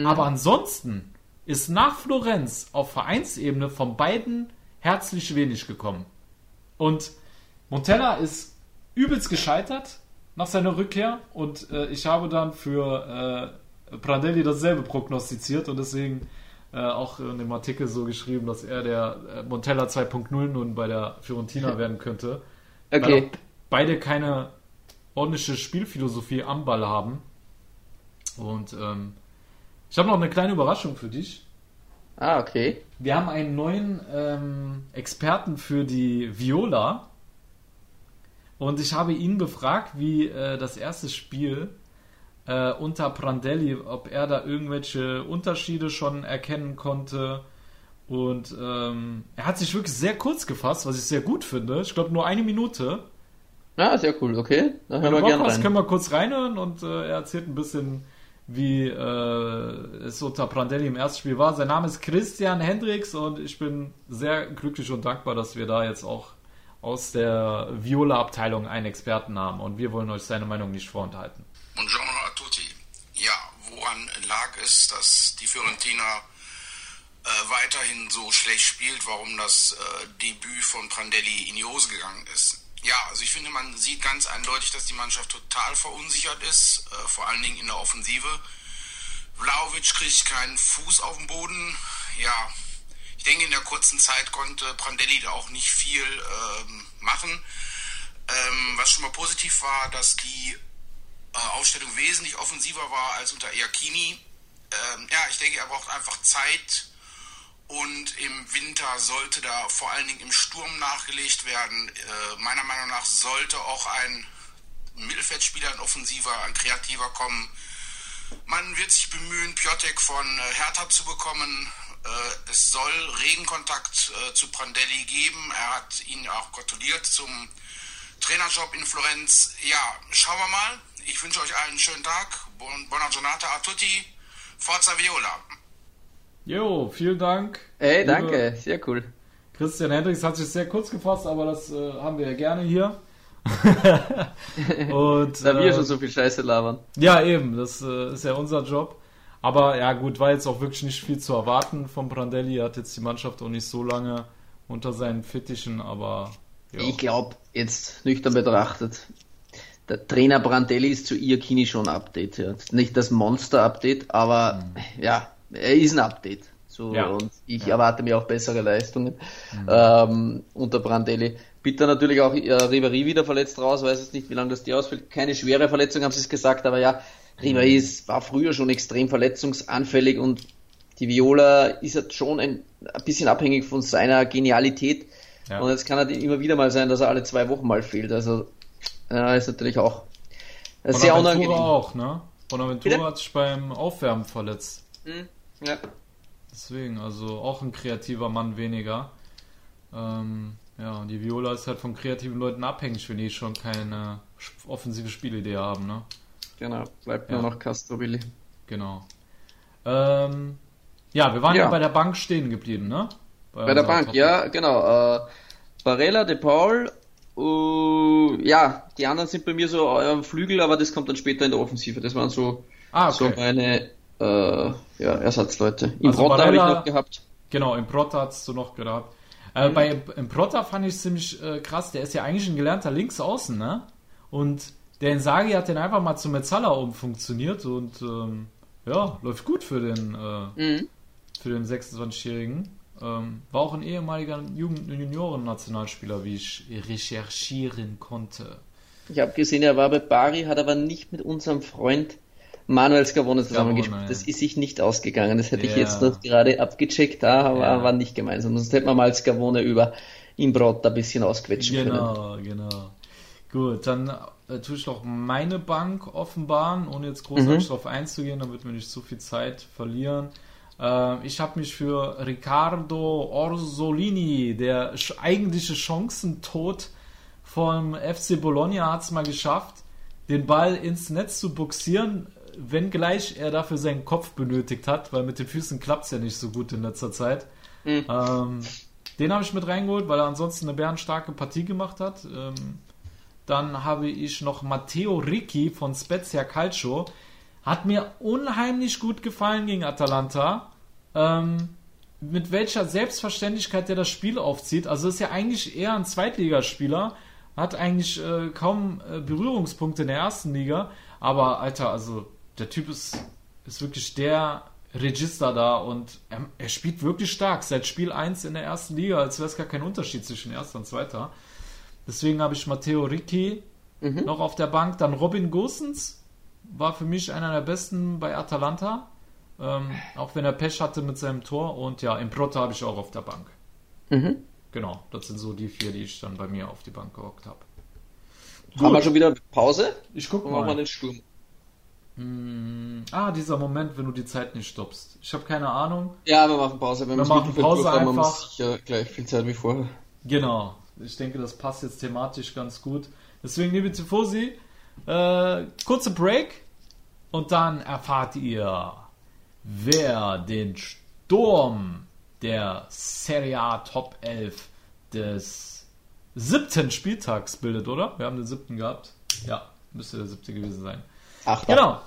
Aber ansonsten ist nach Florenz auf Vereinsebene von beiden herzlich wenig gekommen. Und Montella ist übelst gescheitert nach seiner Rückkehr und äh, ich habe dann für Pradelli dasselbe prognostiziert und deswegen äh, auch in dem Artikel so geschrieben, dass er der äh, Montella 2.0 nun bei der Fiorentina werden könnte. Weil Okay. auch beide keine ordentliche Spielphilosophie am Ball haben. Und ähm, ich habe noch eine kleine Überraschung für dich. Ah, okay. Wir haben einen neuen ähm, Experten für die Viola. Und ich habe ihn befragt, wie äh, das erste Spiel äh, unter Prandelli, ob er da irgendwelche Unterschiede schon erkennen konnte. Und ähm, er hat sich wirklich sehr kurz gefasst, was ich sehr gut finde. Ich glaube nur eine Minute. Ah, sehr cool, okay. Da Wenn hören wir gerne rein. können wir kurz reinhören und äh, er erzählt ein bisschen, wie äh, es unter Prandelli im ersten Spiel war. Sein Name ist Christian Hendricks und ich bin sehr glücklich und dankbar, dass wir da jetzt auch aus der Viola-Abteilung einen Experten haben und wir wollen euch seine Meinung nicht vorenthalten. Buongiorno a tutti. Ja, woran lag es, dass die Fiorentina äh, weiterhin so schlecht spielt, warum das äh, Debüt von Prandelli in die Hose gegangen ist. Ja, also ich finde, man sieht ganz eindeutig, dass die Mannschaft total verunsichert ist, äh, vor allen Dingen in der Offensive. Vlaovic kriegt keinen Fuß auf den Boden. Ja, ich denke, in der kurzen Zeit konnte Prandelli da auch nicht viel ähm, machen. Ähm, was schon mal positiv war, dass die Aufstellung wesentlich offensiver war als unter Iacchini. Ähm, ja, ich denke, er braucht einfach Zeit und im Winter sollte da vor allen Dingen im Sturm nachgelegt werden. Äh, meiner Meinung nach sollte auch ein Mittelfeldspieler, ein Offensiver, ein Kreativer kommen. Man wird sich bemühen, Piotek von äh, Hertha zu bekommen. Äh, es soll Regenkontakt äh, zu Prandelli geben. Er hat ihn auch gratuliert zum Trainerjob in Florenz. Ja, schauen wir mal. Ich wünsche euch allen einen schönen Tag. Buona giornata a tutti. Forza Viola. Jo, vielen Dank. Ey, danke, sehr cool. Christian Hendricks hat sich sehr kurz gefasst, aber das äh, haben wir ja gerne hier. und, da wir äh, schon so viel Scheiße labern. Ja, eben, das äh, ist ja unser Job. Aber ja, gut, war jetzt auch wirklich nicht viel zu erwarten von Brandelli. Er hat jetzt die Mannschaft auch nicht so lange unter seinen Fittichen, aber. Ja. Ich glaube, jetzt nüchtern betrachtet, der Trainer Brandelli ist zu Iacchini schon ein Update. Ja. Nicht das Monster-Update, aber mhm. ja, er ist ein Update. So, ja. Und ich ja. erwarte mir auch bessere Leistungen mhm. ähm, unter Brandelli. Bitte natürlich auch äh, Ribéry wieder verletzt raus, weiß jetzt nicht, wie lange das die ausfällt. Keine schwere Verletzung, haben sie es gesagt, aber ja, Ribéry mhm. war früher schon extrem verletzungsanfällig und die Viola ist jetzt schon ein, ein bisschen abhängig von seiner Genialität. Ja. Und jetzt kann er immer wieder mal sein, dass er alle zwei Wochen mal fehlt. Also äh, ist natürlich auch äh, sehr unangenehm. auch, ne? Bonaventura hat sich beim Aufwärmen verletzt. Mhm. Ja. Deswegen, also auch ein kreativer Mann weniger. Ähm, ja, und die Viola ist halt von kreativen Leuten abhängig, wenn die schon keine offensive Spielidee haben, ne? Genau, bleibt ja. nur noch Castrovilli. Genau. Ähm, ja, wir waren ja. ja. bei der Bank stehen geblieben, ne? Bei, bei der Bank, Topic. ja, genau. Äh, Barella, De Paul, uh, ja, die anderen sind bei mir so am Flügel, aber das kommt dann später in der Offensive. Das waren so, ah, okay. so meine äh, ja, Ersatzleute. Im also Brotta habe ich noch gehabt. Genau, im Brotta hast du noch gehabt. Äh, mhm. Bei im Brotta fand ich ziemlich äh, krass. Der ist ja eigentlich ein gelernter Linksaußen, ne? Und der Insagi hat den einfach mal zum Metzala umfunktioniert und ähm, ja, läuft gut für den, äh, mhm. für den 26-Jährigen. Ähm, war auch ein ehemaliger Jugend- Junioren-Nationalspieler, wie ich recherchieren konnte. Ich habe gesehen, er war bei Bari, hat aber nicht mit unserem Freund Manuel Scavone zusammengespielt. Das ist sich nicht ausgegangen. Das hätte ja. ich jetzt noch gerade abgecheckt, da aber ja. war nicht gemeinsam. Sonst hätte man mal Scavone über Imbrot ein bisschen ausquetschen genau, können. Genau, genau. Gut, dann äh, tue ich noch meine Bank offenbaren, ohne jetzt großartig mhm. darauf einzugehen, damit wir nicht so viel Zeit verlieren. Äh, ich habe mich für Riccardo Orsolini, der eigentliche Chancentod vom FC Bologna, hat es mal geschafft, den Ball ins Netz zu buxieren wenngleich er dafür seinen Kopf benötigt hat, weil mit den Füßen klappt es ja nicht so gut in letzter Zeit. Mhm. Ähm, den habe ich mit reingeholt, weil er ansonsten eine bärenstarke Partie gemacht hat. Ähm, dann habe ich noch Matteo Ricci von Spezia Calcio. Hat mir unheimlich gut gefallen gegen Atalanta. Ähm, mit welcher Selbstverständlichkeit der das Spiel aufzieht. Also ist ja eigentlich eher ein Zweitligaspieler. Hat eigentlich äh, kaum äh, Berührungspunkte in der ersten Liga. Aber Alter, also der Typ ist, ist wirklich der Register da und er, er, spielt wirklich stark. Seit Spiel 1 in der ersten Liga, als wäre es gar kein Unterschied zwischen erster und zweiter. Deswegen habe ich Matteo Ricci mhm. noch auf der Bank. Dann Robin Gosens war für mich einer der besten bei Atalanta. Ähm, auch wenn er Pech hatte mit seinem Tor. Und ja, Improta habe ich auch auf der Bank. Mhm. Genau, das sind so die vier, die ich dann bei mir auf die Bank gehockt habe. Haben wir schon wieder Pause? Ich gucke mal. Machen wir den Sturm. Hm, ah, dieser Moment, wenn du die Zeit nicht stoppst. Ich habe keine Ahnung. Ja, wir machen Pause. Wenn wir machen Pause einfach. Haben wir sicher gleich viel Zeit wie vorher. Genau. Ich denke, das passt jetzt thematisch ganz gut. Deswegen, liebe Tifosi, äh, kurze Break und dann erfahrt ihr, wer den Sturm der Serie A Top 11 des siebten Spieltags bildet, oder? Wir haben den siebten gehabt. Ja, müsste der siebte gewesen sein. Achter. Genau.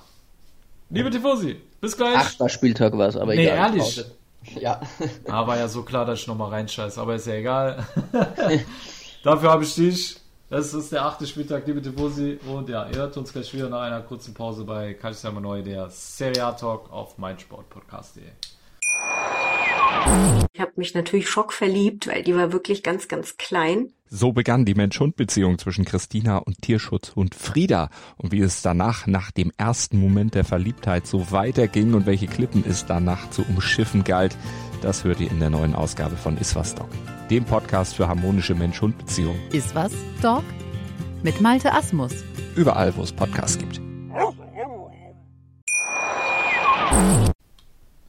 Liebe Tifosi, bis gleich. Achter Spieltag war es, aber nee, egal. ehrlich. Ja. Aber ja so klar, dass ich nochmal reinscheiße, aber ist ja egal. Dafür habe ich dich. Das ist der achte Spieltag, liebe Tifosi. Und ja, ihr hört uns gleich wieder nach einer kurzen Pause bei Calcium Neu, der Serie A Talk auf meinsportpodcast.de. Ich habe mich natürlich schockverliebt, weil die war wirklich ganz, ganz klein. So begann die Mensch-Hund-Beziehung zwischen Christina und Tierschutzhund Frieda. Und wie es danach, nach dem ersten Moment der Verliebtheit, so weiterging und welche Klippen es danach zu umschiffen galt, das hört ihr in der neuen Ausgabe von Iswas Dog, dem Podcast für harmonische Mensch-Hund-Beziehungen. Iswas Dog mit Malte Asmus. Überall, wo es Podcasts gibt.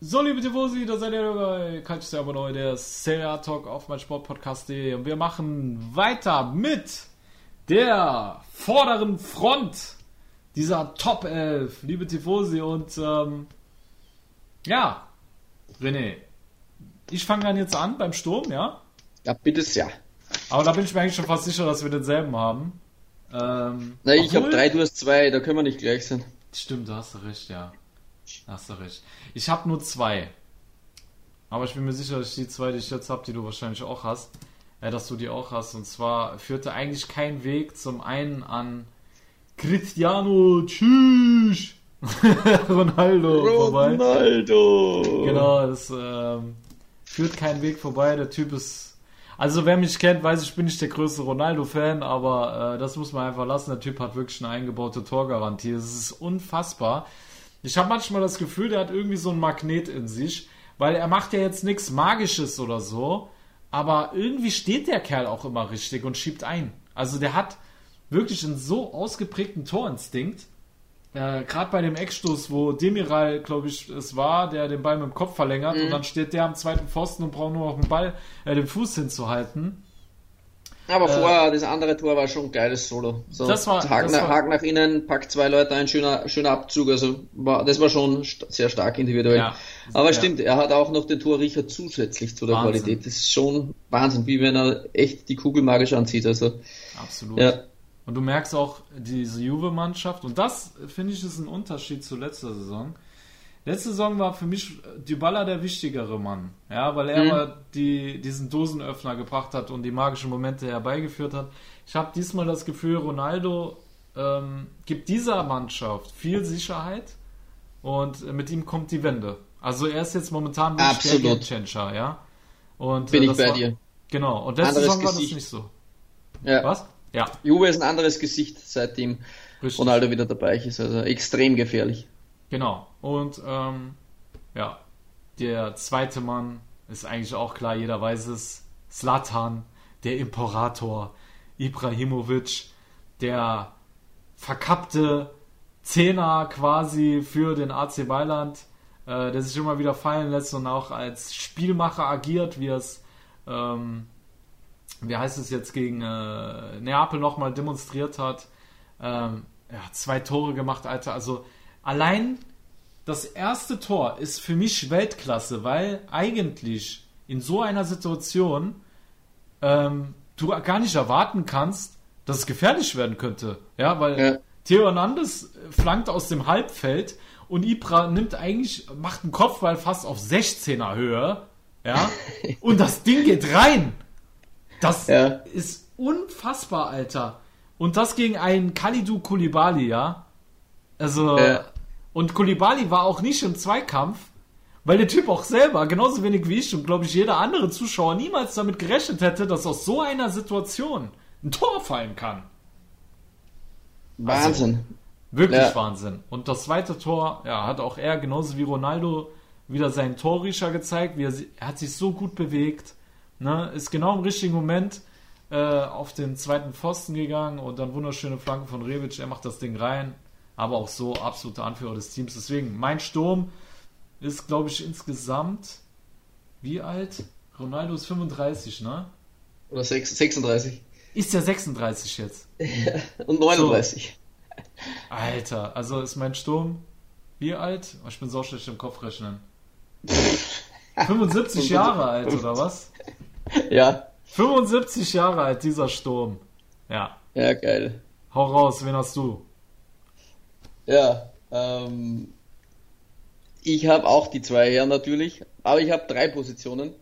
So, liebe Tifosi, da seid ihr bei Calcio Neu, der Serie Talk auf mein Sportpodcast.de und wir machen weiter mit der vorderen Front dieser Top 11, liebe Tifosi und ähm, ja, René, ich fange dann jetzt an beim Sturm, ja? Ja, bitte sehr. Aber da bin ich mir eigentlich schon fast sicher, dass wir denselben haben. Ähm, Na, ich habe drei, du hast zwei, da können wir nicht gleich sein. Stimmt, da hast du recht, ja. Da hast du recht. Ich habe nur zwei. Aber ich bin mir sicher, dass die zwei, die ich jetzt habe, die du wahrscheinlich auch hast, äh, dass du die auch hast. Und zwar führte eigentlich kein Weg zum einen an Cristiano Tschüss Ronaldo, vorbei. Ronaldo! Genau, das ähm, führt kein Weg vorbei. Der Typ ist. Also wer mich kennt, weiß ich bin nicht der größte Ronaldo-Fan, aber äh, das muss man einfach lassen. Der Typ hat wirklich eine eingebaute Torgarantie. Das ist unfassbar. Ich habe manchmal das Gefühl, der hat irgendwie so ein Magnet in sich, weil er macht ja jetzt nichts Magisches oder so, aber irgendwie steht der Kerl auch immer richtig und schiebt ein. Also der hat wirklich einen so ausgeprägten Torinstinkt. Äh, Gerade bei dem Eckstoß, wo Demiral, glaube ich, es war, der den Ball mit dem Kopf verlängert mhm. und dann steht der am zweiten Pfosten und braucht nur noch den Ball, äh, den Fuß hinzuhalten. Aber äh, vorher, das andere Tor war schon ein geiles Solo. So, das war, Haken, das war, Haken nach innen, packt zwei Leute ein, schöner, schöner Abzug. Also war, das war schon sehr stark individuell. Ja, Aber ja. stimmt, er hat auch noch den Torriecher zusätzlich zu der Wahnsinn. Qualität. Das ist schon Wahnsinn, wie wenn er echt die Kugel magisch anzieht. Also, Absolut. Ja. Und du merkst auch diese Juve-Mannschaft, und das finde ich ist ein Unterschied zu letzter Saison. Letzte Saison war für mich Dybala der wichtigere Mann, ja, weil er mhm. die, diesen Dosenöffner gebracht hat und die magischen Momente herbeigeführt hat. Ich habe diesmal das Gefühl, Ronaldo ähm, gibt dieser Mannschaft viel Sicherheit und mit ihm kommt die Wende. Also er ist jetzt momentan wirklich der Changer, ja. Und, Bin äh, ich bei war, dir. Genau, und letzte Saison war das nicht so. Ja. Was? Ja. Juve ist ein anderes Gesicht, seitdem Richtig. Ronaldo wieder dabei ist. Also extrem gefährlich. Genau. Und ähm, ja, der zweite Mann ist eigentlich auch klar, jeder weiß es. Slatan, der Imperator, Ibrahimovic, der verkappte Zehner quasi für den AC Mailand, äh, der sich immer wieder fallen lässt und auch als Spielmacher agiert, wie es, ähm, wie heißt es jetzt, gegen äh, Neapel nochmal demonstriert hat. Ähm, ja, zwei Tore gemacht, Alter. Also allein das erste Tor ist für mich Weltklasse, weil eigentlich in so einer Situation ähm, du gar nicht erwarten kannst, dass es gefährlich werden könnte. Ja, weil ja. Theo Hernandez flankt aus dem Halbfeld und Ibra nimmt eigentlich, macht einen Kopfball fast auf 16er Höhe. Ja, und das Ding geht rein. Das ja. ist unfassbar, Alter. Und das gegen einen Khalidou Koulibaly, ja. Also, ja. und Koulibaly war auch nicht im Zweikampf, weil der Typ auch selber, genauso wenig wie ich und glaube ich jeder andere Zuschauer, niemals damit gerechnet hätte, dass aus so einer Situation ein Tor fallen kann. Wahnsinn. Also, wirklich ja. Wahnsinn. Und das zweite Tor, ja, hat auch er, genauso wie Ronaldo, wieder seinen Torriecher gezeigt, wie er, er hat sich so gut bewegt, ne, ist genau im richtigen Moment äh, auf den zweiten Pfosten gegangen und dann wunderschöne Flanke von Rebic, er macht das Ding rein, aber auch so absoluter Anführer des Teams. Deswegen, mein Sturm ist, glaube ich, insgesamt wie alt? Ronaldo ist 35, ne? Oder 36. Ist ja 36 jetzt. und 39. So. Alter, also ist mein Sturm wie alt? Ich bin so schlecht im Kopf rechnen. 75 Jahre alt, oder was? Ja. 75 Jahre alt, dieser Sturm. Ja. Ja, geil. Hau raus, wen hast du? Ja, ähm, Ich habe auch die zwei her natürlich, aber ich habe drei Positionen.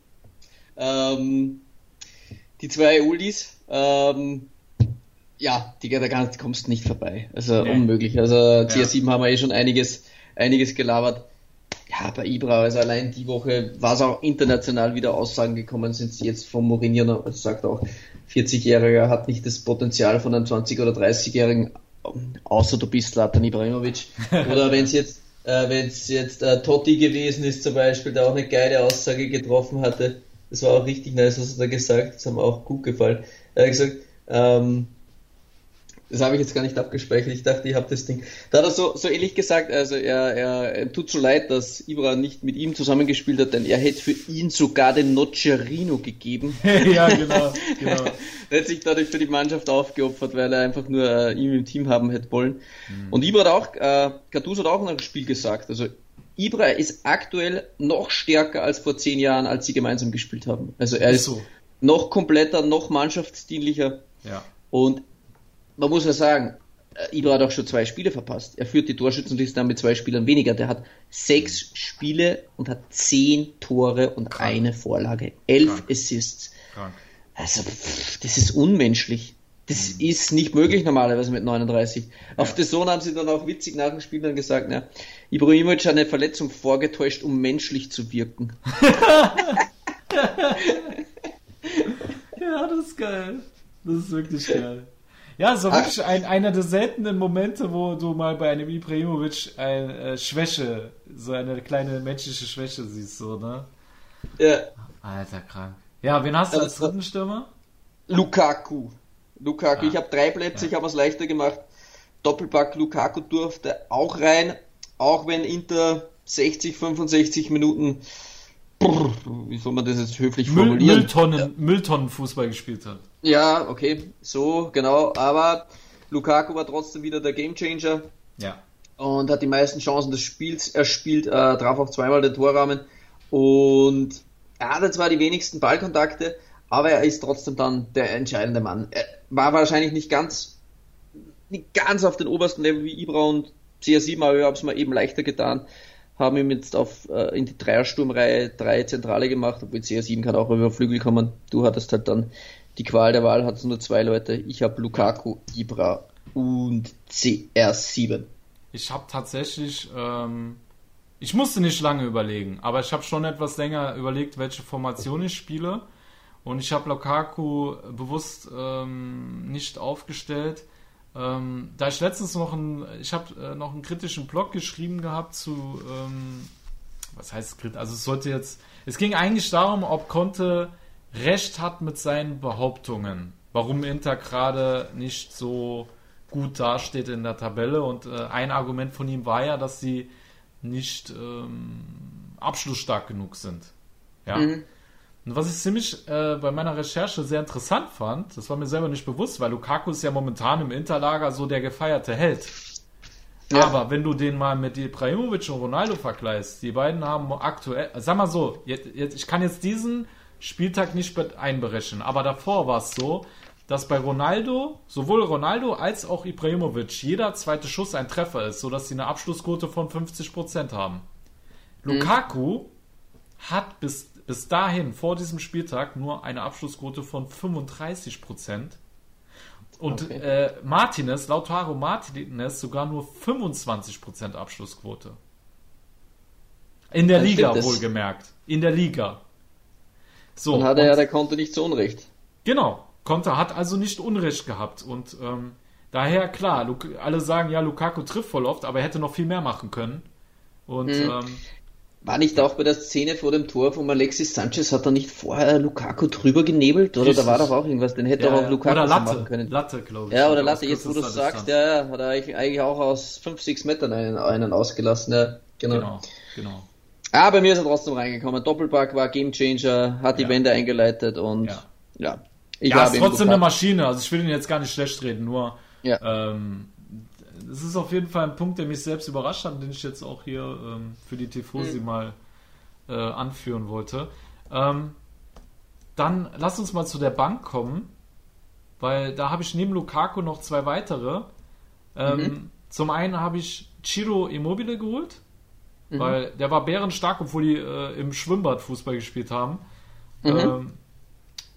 Ähm, die zwei Oldies, ähm, ja, die, da kannst, kommst nicht vorbei. Also nee. unmöglich. Also CR7 ja. haben wir eh schon einiges, einiges gelabert. Ja, bei Ibra, also allein die Woche war es auch international wieder Aussagen gekommen, sind sie jetzt vom Mourinho, also sagt auch, 40-Jähriger hat nicht das Potenzial von einem 20- oder 30-Jährigen, außer du bist Latan Ibrahimovic. Oder wenn es jetzt, äh, wenn es jetzt äh, Totti gewesen ist zum Beispiel, der auch eine geile Aussage getroffen hatte, das war auch richtig nice, was er da gesagt, das hat mir auch gut gefallen. Er hat gesagt, ähm, das habe ich jetzt gar nicht abgespeichert. Ich dachte, ich habe das Ding. Da hat er so, so ähnlich gesagt, also er, er, er tut so leid, dass Ibra nicht mit ihm zusammengespielt hat, denn er hätte für ihn sogar den Nocerino gegeben. ja, genau, genau. er hat sich dadurch für die Mannschaft aufgeopfert, weil er einfach nur äh, ihn im Team haben hätte wollen. Mhm. Und Ibra hat auch, äh, Gattuso hat auch nach dem Spiel gesagt, also Ibra ist aktuell noch stärker als vor zehn Jahren, als sie gemeinsam gespielt haben. Also er ist so. noch kompletter, noch mannschaftsdienlicher. Ja. Und man muss ja sagen, äh, Ibra hat auch schon zwei Spiele verpasst. Er führt die Torschützenliste an mit zwei Spielern weniger. Der hat sechs Spiele und hat zehn Tore und Krank. eine Vorlage. Elf Krank. Assists. Krank. Also, pff, das ist unmenschlich. Das mhm. ist nicht möglich normalerweise mit 39. Ja. Auf der Sohn haben sie dann auch witzig nach dem Spiel dann gesagt, ja, Ibrahimovic hat eine Verletzung vorgetäuscht, um menschlich zu wirken. ja, das ist geil. Das ist wirklich geil. Ja, so wirklich ein, einer der seltenen Momente, wo du mal bei einem Ibrahimovic eine äh, Schwäche, so eine kleine menschliche Schwäche siehst, so, ne? Ja. Alter, krank. Ja, wen hast du als dritten Stürmer? Lukaku. Lukaku. Ah. Ich habe drei Plätze, ja. ich habe es leichter gemacht. Doppelpack Lukaku durfte auch rein, auch wenn Inter 60, 65 Minuten wie soll man das jetzt höflich formulieren? Mülltonnen, ja. Mülltonnenfußball gespielt hat. Ja, okay, so, genau. Aber Lukaku war trotzdem wieder der Gamechanger. Ja. Und hat die meisten Chancen des Spiels erspielt, äh, traf auch zweimal den Torrahmen. Und er hatte zwar die wenigsten Ballkontakte, aber er ist trotzdem dann der entscheidende Mann. Er war wahrscheinlich nicht ganz, nicht ganz auf den obersten Level wie Ibra und CR7, aber ich habe es mir eben leichter getan haben ihm jetzt auf, äh, in die Dreiersturmreihe drei Zentrale gemacht, obwohl CR7 kann auch über Flügel kommen. Du hattest halt dann die Qual der Wahl, hattest nur zwei Leute. Ich habe Lukaku, Ibra und CR7. Ich habe tatsächlich, ähm, ich musste nicht lange überlegen, aber ich habe schon etwas länger überlegt, welche Formation ich spiele. Und ich habe Lukaku bewusst ähm, nicht aufgestellt ähm, da ich letztens noch einen, ich habe äh, noch einen kritischen Blog geschrieben gehabt zu, ähm, was heißt kritisch? Also es sollte jetzt, es ging eigentlich darum, ob Conte recht hat mit seinen Behauptungen, warum Inter gerade nicht so gut dasteht in der Tabelle. Und äh, ein Argument von ihm war ja, dass sie nicht ähm, abschlussstark genug sind. Ja. Mhm. Und was ich ziemlich äh, bei meiner Recherche sehr interessant fand, das war mir selber nicht bewusst, weil Lukaku ist ja momentan im Interlager so der gefeierte Held. Ja. Aber wenn du den mal mit Ibrahimovic und Ronaldo vergleichst, die beiden haben aktuell, sag mal so, jetzt, jetzt, ich kann jetzt diesen Spieltag nicht einberechnen, aber davor war es so, dass bei Ronaldo, sowohl Ronaldo als auch Ibrahimovic, jeder zweite Schuss ein Treffer ist, sodass sie eine Abschlussquote von 50% haben. Mhm. Lukaku hat bis bis dahin, vor diesem Spieltag, nur eine Abschlussquote von 35 Prozent. Und okay. äh, Martinez, Lautaro Martinez, sogar nur 25 Prozent Abschlussquote. In der Liga, wohlgemerkt. In der Liga. So, Dann hat er ja, der konnte nicht zu Unrecht. Genau. Konter hat also nicht Unrecht gehabt. Und ähm, daher, klar, alle sagen, ja, Lukaku trifft voll oft, aber er hätte noch viel mehr machen können. Und hm. ähm, war nicht auch bei der Szene vor dem Tor von Alexis Sanchez, hat er nicht vorher Lukaku drüber genebelt? Oder Richtig. da war doch auch irgendwas, den hätte ja, auch Lukaku oder Latte, machen können. Latte, glaube ich. Ja, oder Latte, jetzt wo du sagst, ja, ja, hat er eigentlich auch aus 5, 6 Metern einen, einen ausgelassen. Ja, genau. genau, genau. Aber bei mir ist er trotzdem reingekommen. Doppelpack war Gamechanger, hat die ja. Wende eingeleitet und ja. ja ich ja, ist trotzdem eine Maschine. Also ich will ihn jetzt gar nicht schlecht reden, nur ja. ähm, das ist auf jeden Fall ein Punkt, der mich selbst überrascht hat, den ich jetzt auch hier ähm, für die Tifosi mhm. mal äh, anführen wollte. Ähm, dann lass uns mal zu der Bank kommen, weil da habe ich neben Lukaku noch zwei weitere. Ähm, mhm. Zum einen habe ich Ciro Immobile geholt. Mhm. weil der war bärenstark, obwohl die äh, im Schwimmbad Fußball gespielt haben. Mhm. Ähm,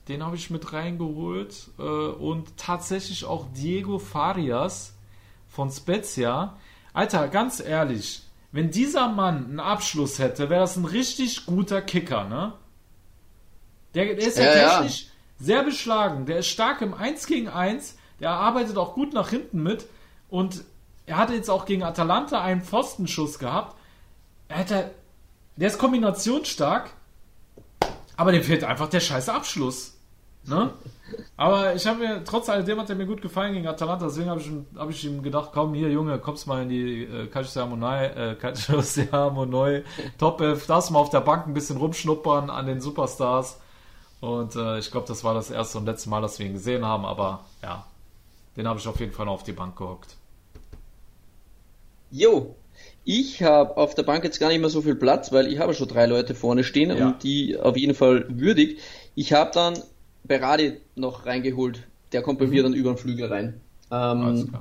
den habe ich mit reingeholt äh, und tatsächlich auch Diego Farias von Spezia. Alter, ganz ehrlich, wenn dieser Mann einen Abschluss hätte, wäre das ein richtig guter Kicker, ne? Der, der ist ja, ja technisch ja. sehr beschlagen. Der ist stark im 1 gegen 1. Der arbeitet auch gut nach hinten mit. Und er hatte jetzt auch gegen Atalanta einen Pfostenschuss gehabt. Er hätte, der ist kombinationsstark. Aber dem fehlt einfach der scheiße Abschluss. Ne? Aber ich habe mir, trotz alledem hat er mir gut gefallen gegen Atalanta, deswegen habe ich, hab ich ihm gedacht, komm hier Junge, kommst mal in die äh, Calcio äh, Top 11, darfst mal auf der Bank ein bisschen rumschnuppern an den Superstars. Und äh, ich glaube, das war das erste und letzte Mal, dass wir ihn gesehen haben, aber ja, den habe ich auf jeden Fall noch auf die Bank gehockt. Jo, ich habe auf der Bank jetzt gar nicht mehr so viel Platz, weil ich habe schon drei Leute vorne stehen ja. und die auf jeden Fall würdig. Ich habe dann Berardi noch reingeholt. Der kommt bei mhm. mir dann über den Flügel rein. Ähm,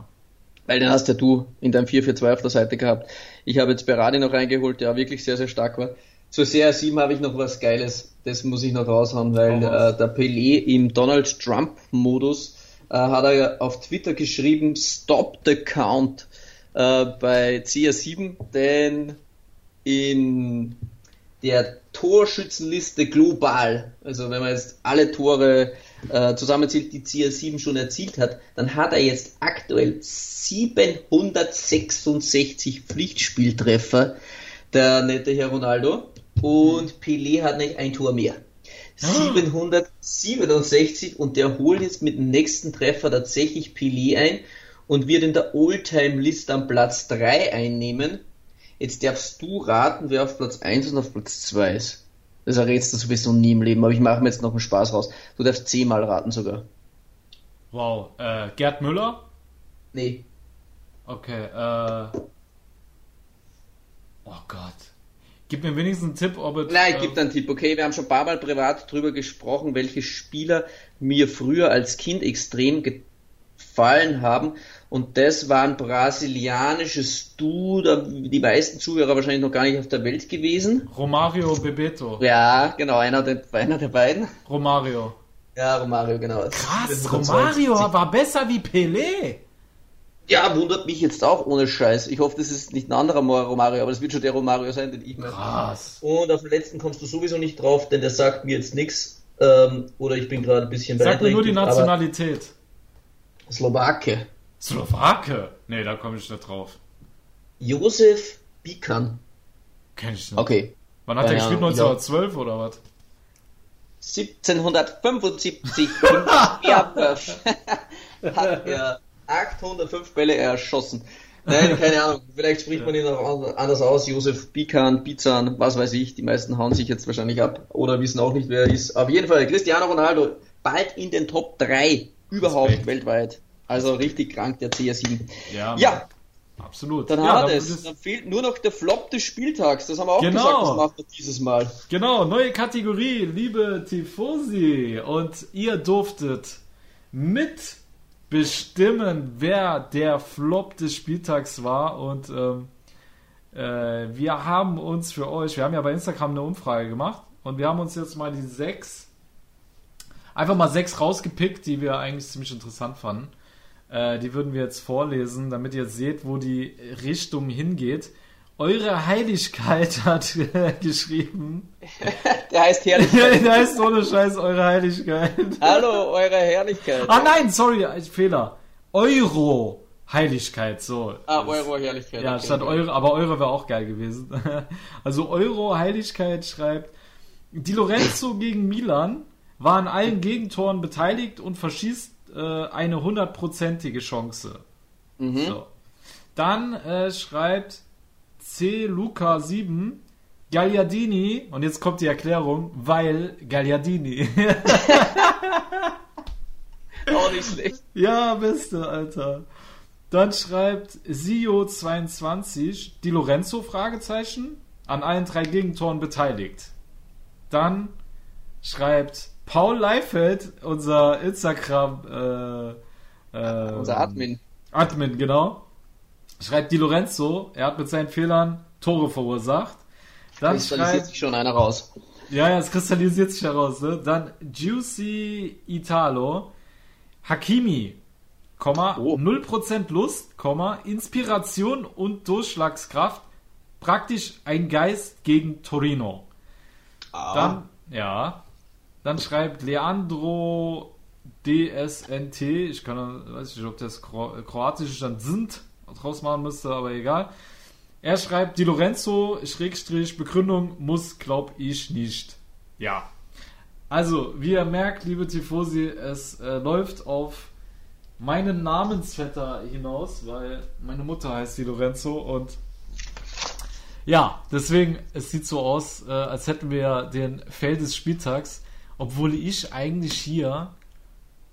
weil den hast ja du in deinem 4-4-2 auf der Seite gehabt. Ich habe jetzt Berardi noch reingeholt, der wirklich sehr, sehr stark war. Zur CR7 habe ich noch was Geiles. Das muss ich noch raushauen, weil äh, der Pelé im Donald Trump-Modus äh, hat er auf Twitter geschrieben, Stop the Count äh, bei CR7, denn in der Torschützenliste global, also wenn man jetzt alle Tore äh, zusammenzählt, die CR7 schon erzielt hat, dann hat er jetzt aktuell 766 Pflichtspieltreffer, der nette Herr Ronaldo, und Pelé hat nicht ein Tor mehr. 767 ah. und der holt jetzt mit dem nächsten Treffer tatsächlich Pelé ein und wird in der All-Time-List am Platz 3 einnehmen. Jetzt darfst du raten, wer auf Platz 1 und auf Platz 2 ist. Das errätst du sowieso nie im Leben, aber ich mache mir jetzt noch einen Spaß raus. Du darfst zehnmal raten sogar. Wow. Äh, Gerd Müller? Nee. Okay, äh. Oh Gott. Gib mir wenigstens einen Tipp, ob es. Nein, ich äh, gebe einen Tipp. Okay, wir haben schon ein paar Mal privat drüber gesprochen, welche Spieler mir früher als Kind extrem gefallen haben. Und das war ein brasilianisches Du, die meisten Zuhörer wahrscheinlich noch gar nicht auf der Welt gewesen. Romario Bebeto. Ja, genau, einer der, einer der beiden. Romario. Ja, Romario, genau. Krass, Romario war besser wie Pelé. Ja, wundert mich jetzt auch ohne Scheiß. Ich hoffe, das ist nicht ein anderer Romario, aber das wird schon der Romario sein, den ich meine. Krass. Und auf den letzten kommst du sowieso nicht drauf, denn der sagt mir jetzt nichts. Ähm, oder ich bin gerade ein bisschen Sag mir nur die Nationalität. Slowake. Slowake? Nee, da komme ich nicht drauf. Josef Bikan. Kenn ich nicht. Okay. Wann hat ja, der gespielt? 1912 ja. oder was? 1775 im Werwolf hat er 805 Bälle erschossen. Nein, keine Ahnung. Vielleicht spricht man ihn auch anders aus. Josef Bikan, Bizan, was weiß ich. Die meisten hauen sich jetzt wahrscheinlich ab oder wissen auch nicht, wer er ist. Auf jeden Fall, Cristiano Ronaldo bald in den Top 3 überhaupt Respekt. weltweit. Also richtig krank, der CR7. Ja, ja. absolut. Dann ja, haben wir das. Dann fehlt nur noch der Flop des Spieltags. Das haben wir auch genau. gesagt, das macht er dieses Mal. Genau, neue Kategorie, liebe Tifosi. Und ihr durftet mitbestimmen, wer der Flop des Spieltags war. Und ähm, äh, wir haben uns für euch, wir haben ja bei Instagram eine Umfrage gemacht. Und wir haben uns jetzt mal die sechs, einfach mal sechs rausgepickt, die wir eigentlich ziemlich interessant fanden. Äh, die würden wir jetzt vorlesen, damit ihr seht, wo die Richtung hingeht. Eure Heiligkeit hat geschrieben. Der heißt Herrlichkeit. Der heißt ohne Scheiß Eure Heiligkeit. Hallo, Eure Herrlichkeit. Ah nein, sorry, Fehler. Euro Heiligkeit, so. Ah, Euro Herrlichkeit. Ja, okay, statt okay. Euro, aber Euro wäre auch geil gewesen. Also Euro Heiligkeit schreibt, Di Lorenzo gegen Milan war an allen Gegentoren beteiligt und verschießt äh, eine hundertprozentige Chance. Mhm. So. Dann äh, schreibt C. Luca 7 Gagliardini, und jetzt kommt die Erklärung, weil Gagliardini. Auch nicht schlecht. Ja, beste, Alter. Dann schreibt Sio22 Di Lorenzo Fragezeichen an allen drei Gegentoren beteiligt. Dann schreibt Paul Leifeld, unser Instagram, äh, äh, unser Admin. Admin, genau. schreibt Di Lorenzo, er hat mit seinen Fehlern Tore verursacht. Dann Kristallisiert schreibt, sich schon einer raus. ja, ja, es kristallisiert sich heraus, ne? Dann Juicy Italo, Hakimi, Komma, 0% Lust, Komma, Inspiration und Durchschlagskraft, praktisch ein Geist gegen Torino. Dann, ja, dann schreibt Leandro DSNT, ich kann, weiß nicht, ob das Kro kroatisch dann sind, draus machen müsste, aber egal. Er schreibt, Di Lorenzo, Schrägstrich, Begründung, muss, glaub ich, nicht. Ja. Also, wie ihr merkt, liebe Tifosi, es äh, läuft auf meinen Namensvetter hinaus, weil meine Mutter heißt Di Lorenzo und ja, deswegen, es sieht so aus, äh, als hätten wir den Feld des Spieltags, obwohl ich eigentlich hier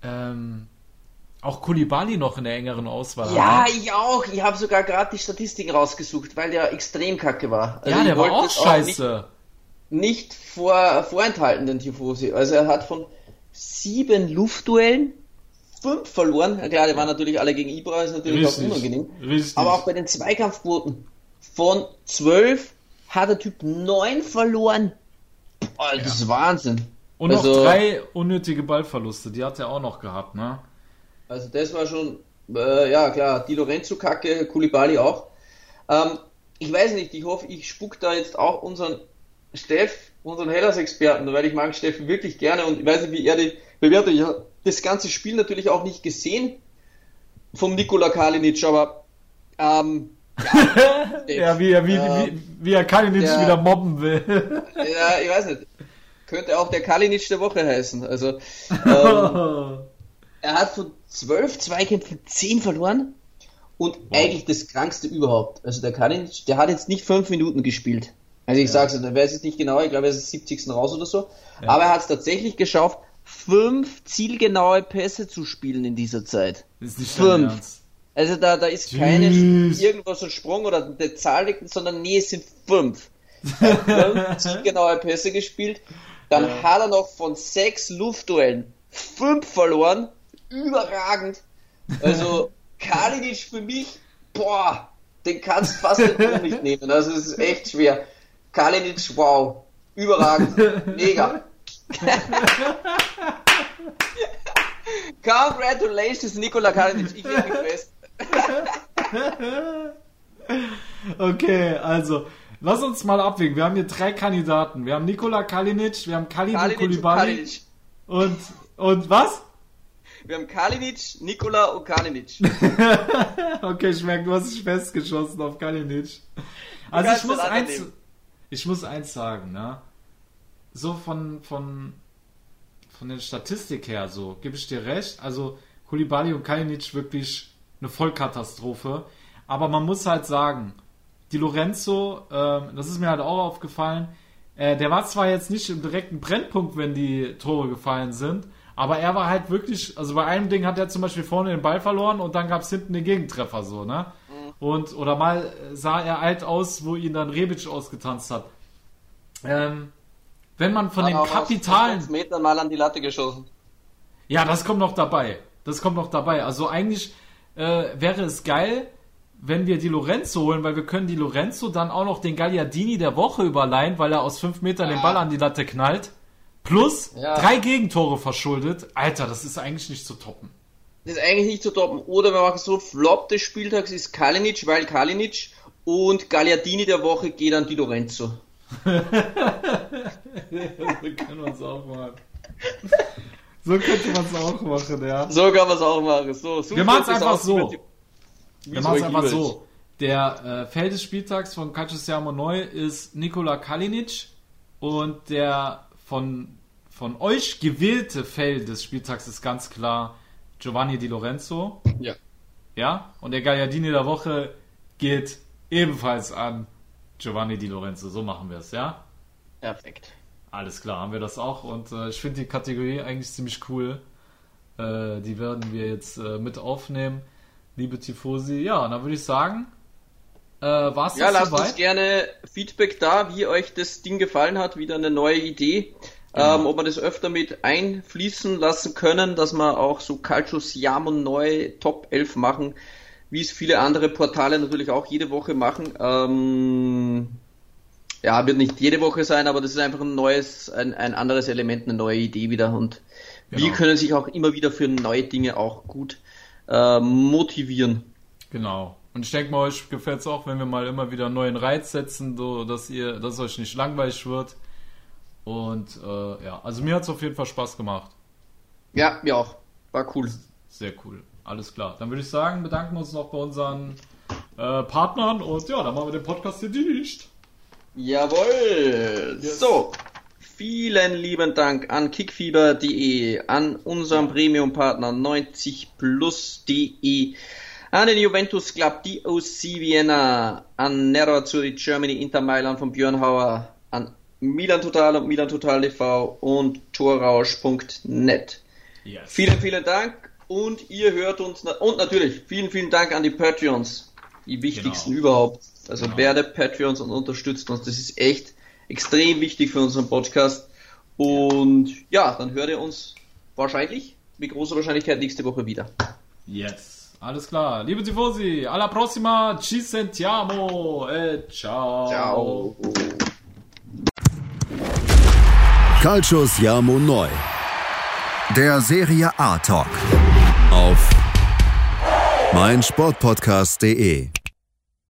ähm, auch Kulibali noch in der engeren Auswahl Ja, habe. ich auch. Ich habe sogar gerade die Statistiken rausgesucht, weil der extrem kacke war. Also Ja, der war auch scheiße. Nicht, nicht vor, vorenthalten, den Tifosi. Also er hat von sieben Luftduellen fünf verloren. Ja, klar, die waren natürlich alle gegen Ibra, ist natürlich Richtig, auch unangenehm. richtig. Aber auch bei den Zweikampfquoten von zwölf hat der Typ neun verloren. Boah, das ist Wahnsinn. Und also, noch drei unnötige Ballverluste, die hat er auch noch gehabt, ne? Also das war schon, äh, ja klar, Di Lorenzo kacke, Kulibali auch. Ähm, ich weiß nicht, ich hoffe, ich spuck da jetzt auch unseren Steff, unseren Hellas-Experten, weil ich mag Steff wirklich gerne und ich weiß nicht, wie er die bewertet. Ich habe das ganze Spiel natürlich auch nicht gesehen vom Nikola Kalinic, aber ähm, Ja, wie er, wie, äh, wie, wie er Kalinic der- wieder mobben will. ja, ich weiß nicht. Könnte auch der Kalinic der Woche heißen. Also ähm, er hat von zwölf Zweikämpfen zehn verloren und eigentlich das krankste überhaupt. Also der Kalinic, der hat jetzt nicht fünf Minuten gespielt. Also ich sag's, da weiß ich nicht genau, ich glaube er ist 70. raus oder so. Ja. Aber er hat es tatsächlich geschafft, fünf zielgenaue Pässe zu spielen in dieser Zeit. ist nicht fünf. Ernst. Also da, da ist keine irgendwas ein Sprung oder eine Zahl, sondern nee, es sind fünf. Fünf zielgenaue Pässe gespielt. Dann hat er noch von sechs Luftduellen fünf verloren. Überragend. Also Kalinic für mich, boah, den kannst du fast nicht, nehmen. Also es ist echt schwer. Kalinic, wow, überragend, mega. Congratulations, Nikola Kalinic. Ich leg mich fest. Okay, also, lass uns mal abwägen. Wir haben hier drei Kandidaten. Wir haben Nikola Kalinic, wir haben Kalidou Kalinic und Koulibaly Kalinic. und, und was? Wir haben Kalinic, Nikola und Kalinic. okay, ich merke, du hast dich festgeschossen auf Kalinic. Also ich muss eins, ich muss eins sagen, ne? So von, von, von der Statistik her, so, gebe ich dir recht. Also, Koulibaly und Kalinic wirklich eine Vollkatastrophe. Aber man muss halt sagen, die Lorenzo, ähm, das ist mir halt auch aufgefallen, äh, der war zwar jetzt nicht im direkten Brennpunkt, wenn die Tore gefallen sind, aber er war halt wirklich, also bei einem Ding hat er zum Beispiel vorne den Ball verloren und dann gab es hinten den Gegentreffer so, ne? Und, oder mal sah er alt aus, wo ihn dann Rebic ausgetanzt hat. Ähm, wenn man von Hat den aus Kapitalen. fünf Metern mal an die Latte geschossen. Ja, das kommt noch dabei. Das kommt noch dabei. Also eigentlich äh, wäre es geil, wenn wir die Lorenzo holen, weil wir können die Lorenzo dann auch noch den Gagliardini der Woche überleihen, weil er aus fünf Metern den Ball an die Latte knallt. Plus Ja. drei Gegentore verschuldet. Alter, das ist eigentlich nicht zu toppen. Das ist eigentlich nicht zu toppen. Oder wir machen so, Flop des Spieltags ist Kalinic, weil Kalinic und Gagliardini der Woche geht an Di Lorenzo. so können wir es auch machen. So könnte man es auch machen, ja. So kann man es auch machen. So, Wir machen es einfach so. Wir machen es einfach so. Der äh, Feld des Spieltags von Calcio Siamo Neu ist Nikola Kalinic und der von, von euch gewählte Feld des Spieltags ist ganz klar Giovanni Di Lorenzo. Ja. Ja, und der Gagliardini der Woche geht ebenfalls an Giovanni Di Lorenzo. So machen wir es, ja? Perfekt. Alles klar, haben wir das auch. Und äh, ich finde die Kategorie eigentlich ziemlich cool. Äh, die werden wir jetzt äh, mit aufnehmen. Liebe Tifosi, ja, dann würde ich sagen, äh, war es Ja, lasst soweit? uns gerne Feedback da, wie euch das Ding gefallen hat. Wieder eine neue Idee. Genau. Ähm, ob wir das öfter mit einfließen lassen können, dass wir auch so Calcio Siamo neu Top 11 machen. wie es viele andere Portale natürlich auch jede Woche machen. Ähm, ja, wird nicht jede Woche sein, aber das ist einfach ein neues, ein, ein anderes Element, eine neue Idee wieder. Und genau. wir können sich auch immer wieder für neue Dinge auch gut äh, motivieren. Genau. Und ich denke mal, euch gefällt es auch, wenn wir mal immer wieder einen neuen Reiz setzen, so dass ihr, dass euch nicht langweilig wird. Und äh, ja, also mir hat es auf jeden Fall Spaß gemacht. Ja, mir auch. War cool. Sehr cool. Alles klar. Dann würde ich sagen, bedanken wir uns noch bei unseren äh, Partnern und ja, dann machen wir den Podcast hier dicht. Jawohl. Yes. So. Vielen lieben Dank an kickfieber.de, an unseren Premium-Partner 90plus.de, an den Juventus Club, DOC Vienna, an Nero Zurich Germany, Inter Mailand von Björn Hauer, an Milan Total und Milan Total TV und torrausch.net. Yes. Vielen, vielen Dank und ihr hört uns und natürlich vielen, vielen Dank an die Patreons, die wichtigsten genau. überhaupt. Also genau. werde Patreons und unterstützt uns. Das ist echt extrem wichtig für unseren Podcast. Und ja, dann hört ihr uns wahrscheinlich mit großer Wahrscheinlichkeit nächste Woche wieder. Yes. Alles klar. Liebe Tifosi, alla prossima. Ci sentiamo. E ciao. Ciao. Calcius Siamo Neu. Der Serie A Talk. Auf meinsportpodcast.de